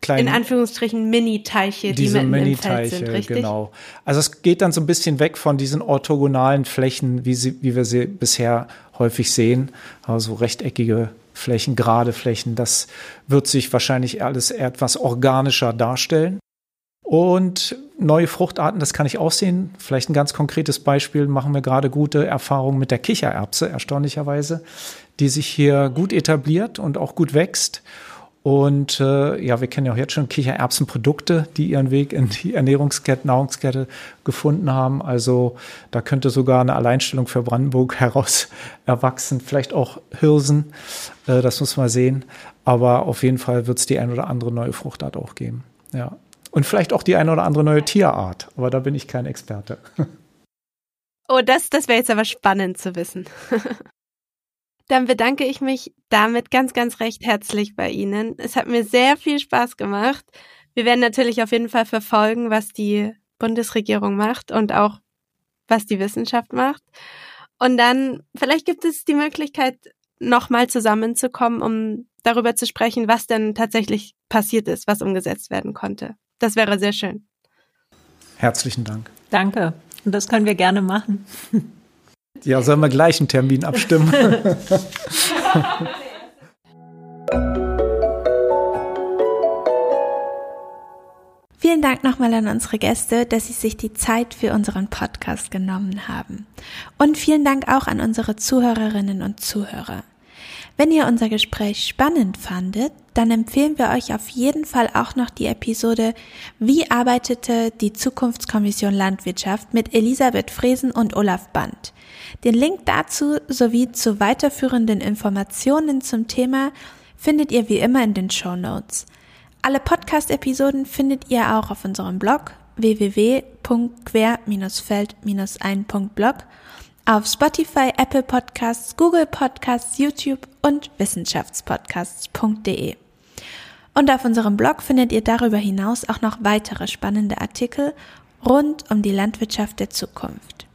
kleinen, in Anführungsstrichen Mini-Teiche, die mitten Mini im Feld sind, richtig? Genau. Also es geht dann so ein bisschen weg von diesen orthogonalen Flächen, wie, sie, wie wir sie bisher häufig sehen, also rechteckige Flächen, gerade Flächen. Das wird sich wahrscheinlich alles etwas organischer darstellen. Und neue Fruchtarten, das kann ich auch sehen. Vielleicht ein ganz konkretes Beispiel, machen wir gerade gute Erfahrungen mit der Kichererbse, erstaunlicherweise, die sich hier gut etabliert und auch gut wächst. Und äh, ja, wir kennen ja auch jetzt schon Kichererbsenprodukte, die ihren Weg in die Ernährungskette, Nahrungskette gefunden haben. Also da könnte sogar eine Alleinstellung für Brandenburg [LAUGHS] heraus erwachsen. Vielleicht auch Hirsen, äh, das muss man sehen. Aber auf jeden Fall wird es die ein oder andere neue Fruchtart auch geben. Ja. Und vielleicht auch die eine oder andere neue Tierart. Aber da bin ich kein Experte. [LAUGHS] Oh, das, das wäre jetzt aber spannend zu wissen. [LAUGHS] Dann bedanke ich mich damit ganz, ganz recht herzlich bei Ihnen. Es hat mir sehr viel Spaß gemacht. Wir werden natürlich auf jeden Fall verfolgen, was die Bundesregierung macht und auch was die Wissenschaft macht. Und dann vielleicht gibt es die Möglichkeit, nochmal zusammenzukommen, um darüber zu sprechen, was denn tatsächlich passiert ist, was umgesetzt werden konnte. Das wäre sehr schön. Herzlichen Dank. Danke. Und das können wir gerne machen. [LAUGHS] Ja, sollen wir gleich einen Termin abstimmen? [LAUGHS] Vielen Dank nochmal an unsere Gäste, dass sie sich die Zeit für unseren Podcast genommen haben. Und vielen Dank auch an unsere Zuhörerinnen und Zuhörer. Wenn ihr unser Gespräch spannend fandet, dann empfehlen wir euch auf jeden Fall auch noch die Episode Wie arbeitete die Zukunftskommission Landwirtschaft mit Elisabeth Fresen und Olaf Band. Den Link dazu sowie zu weiterführenden Informationen zum Thema findet ihr wie immer in den Show Notes. Alle Podcast-Episoden findet ihr auch auf unserem Blog www.quer-feld-ein.blog auf Spotify, Apple Podcasts, Google Podcasts, YouTube und wissenschaftspodcasts.de. Und auf unserem Blog findet ihr darüber hinaus auch noch weitere spannende Artikel rund um die Landwirtschaft der Zukunft.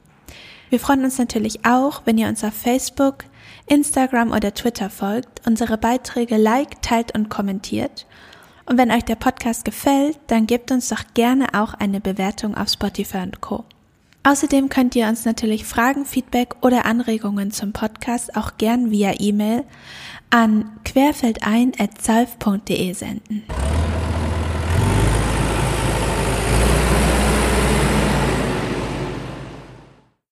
Wir freuen uns natürlich auch, wenn ihr uns auf Facebook, Instagram oder Twitter folgt, unsere Beiträge liked, teilt und kommentiert. Und wenn euch der Podcast gefällt, dann gebt uns doch gerne auch eine Bewertung auf Spotify und Co. Außerdem könnt ihr uns natürlich Fragen, Feedback oder Anregungen zum Podcast auch gern via E-Mail an querfeldein.zalf.de senden.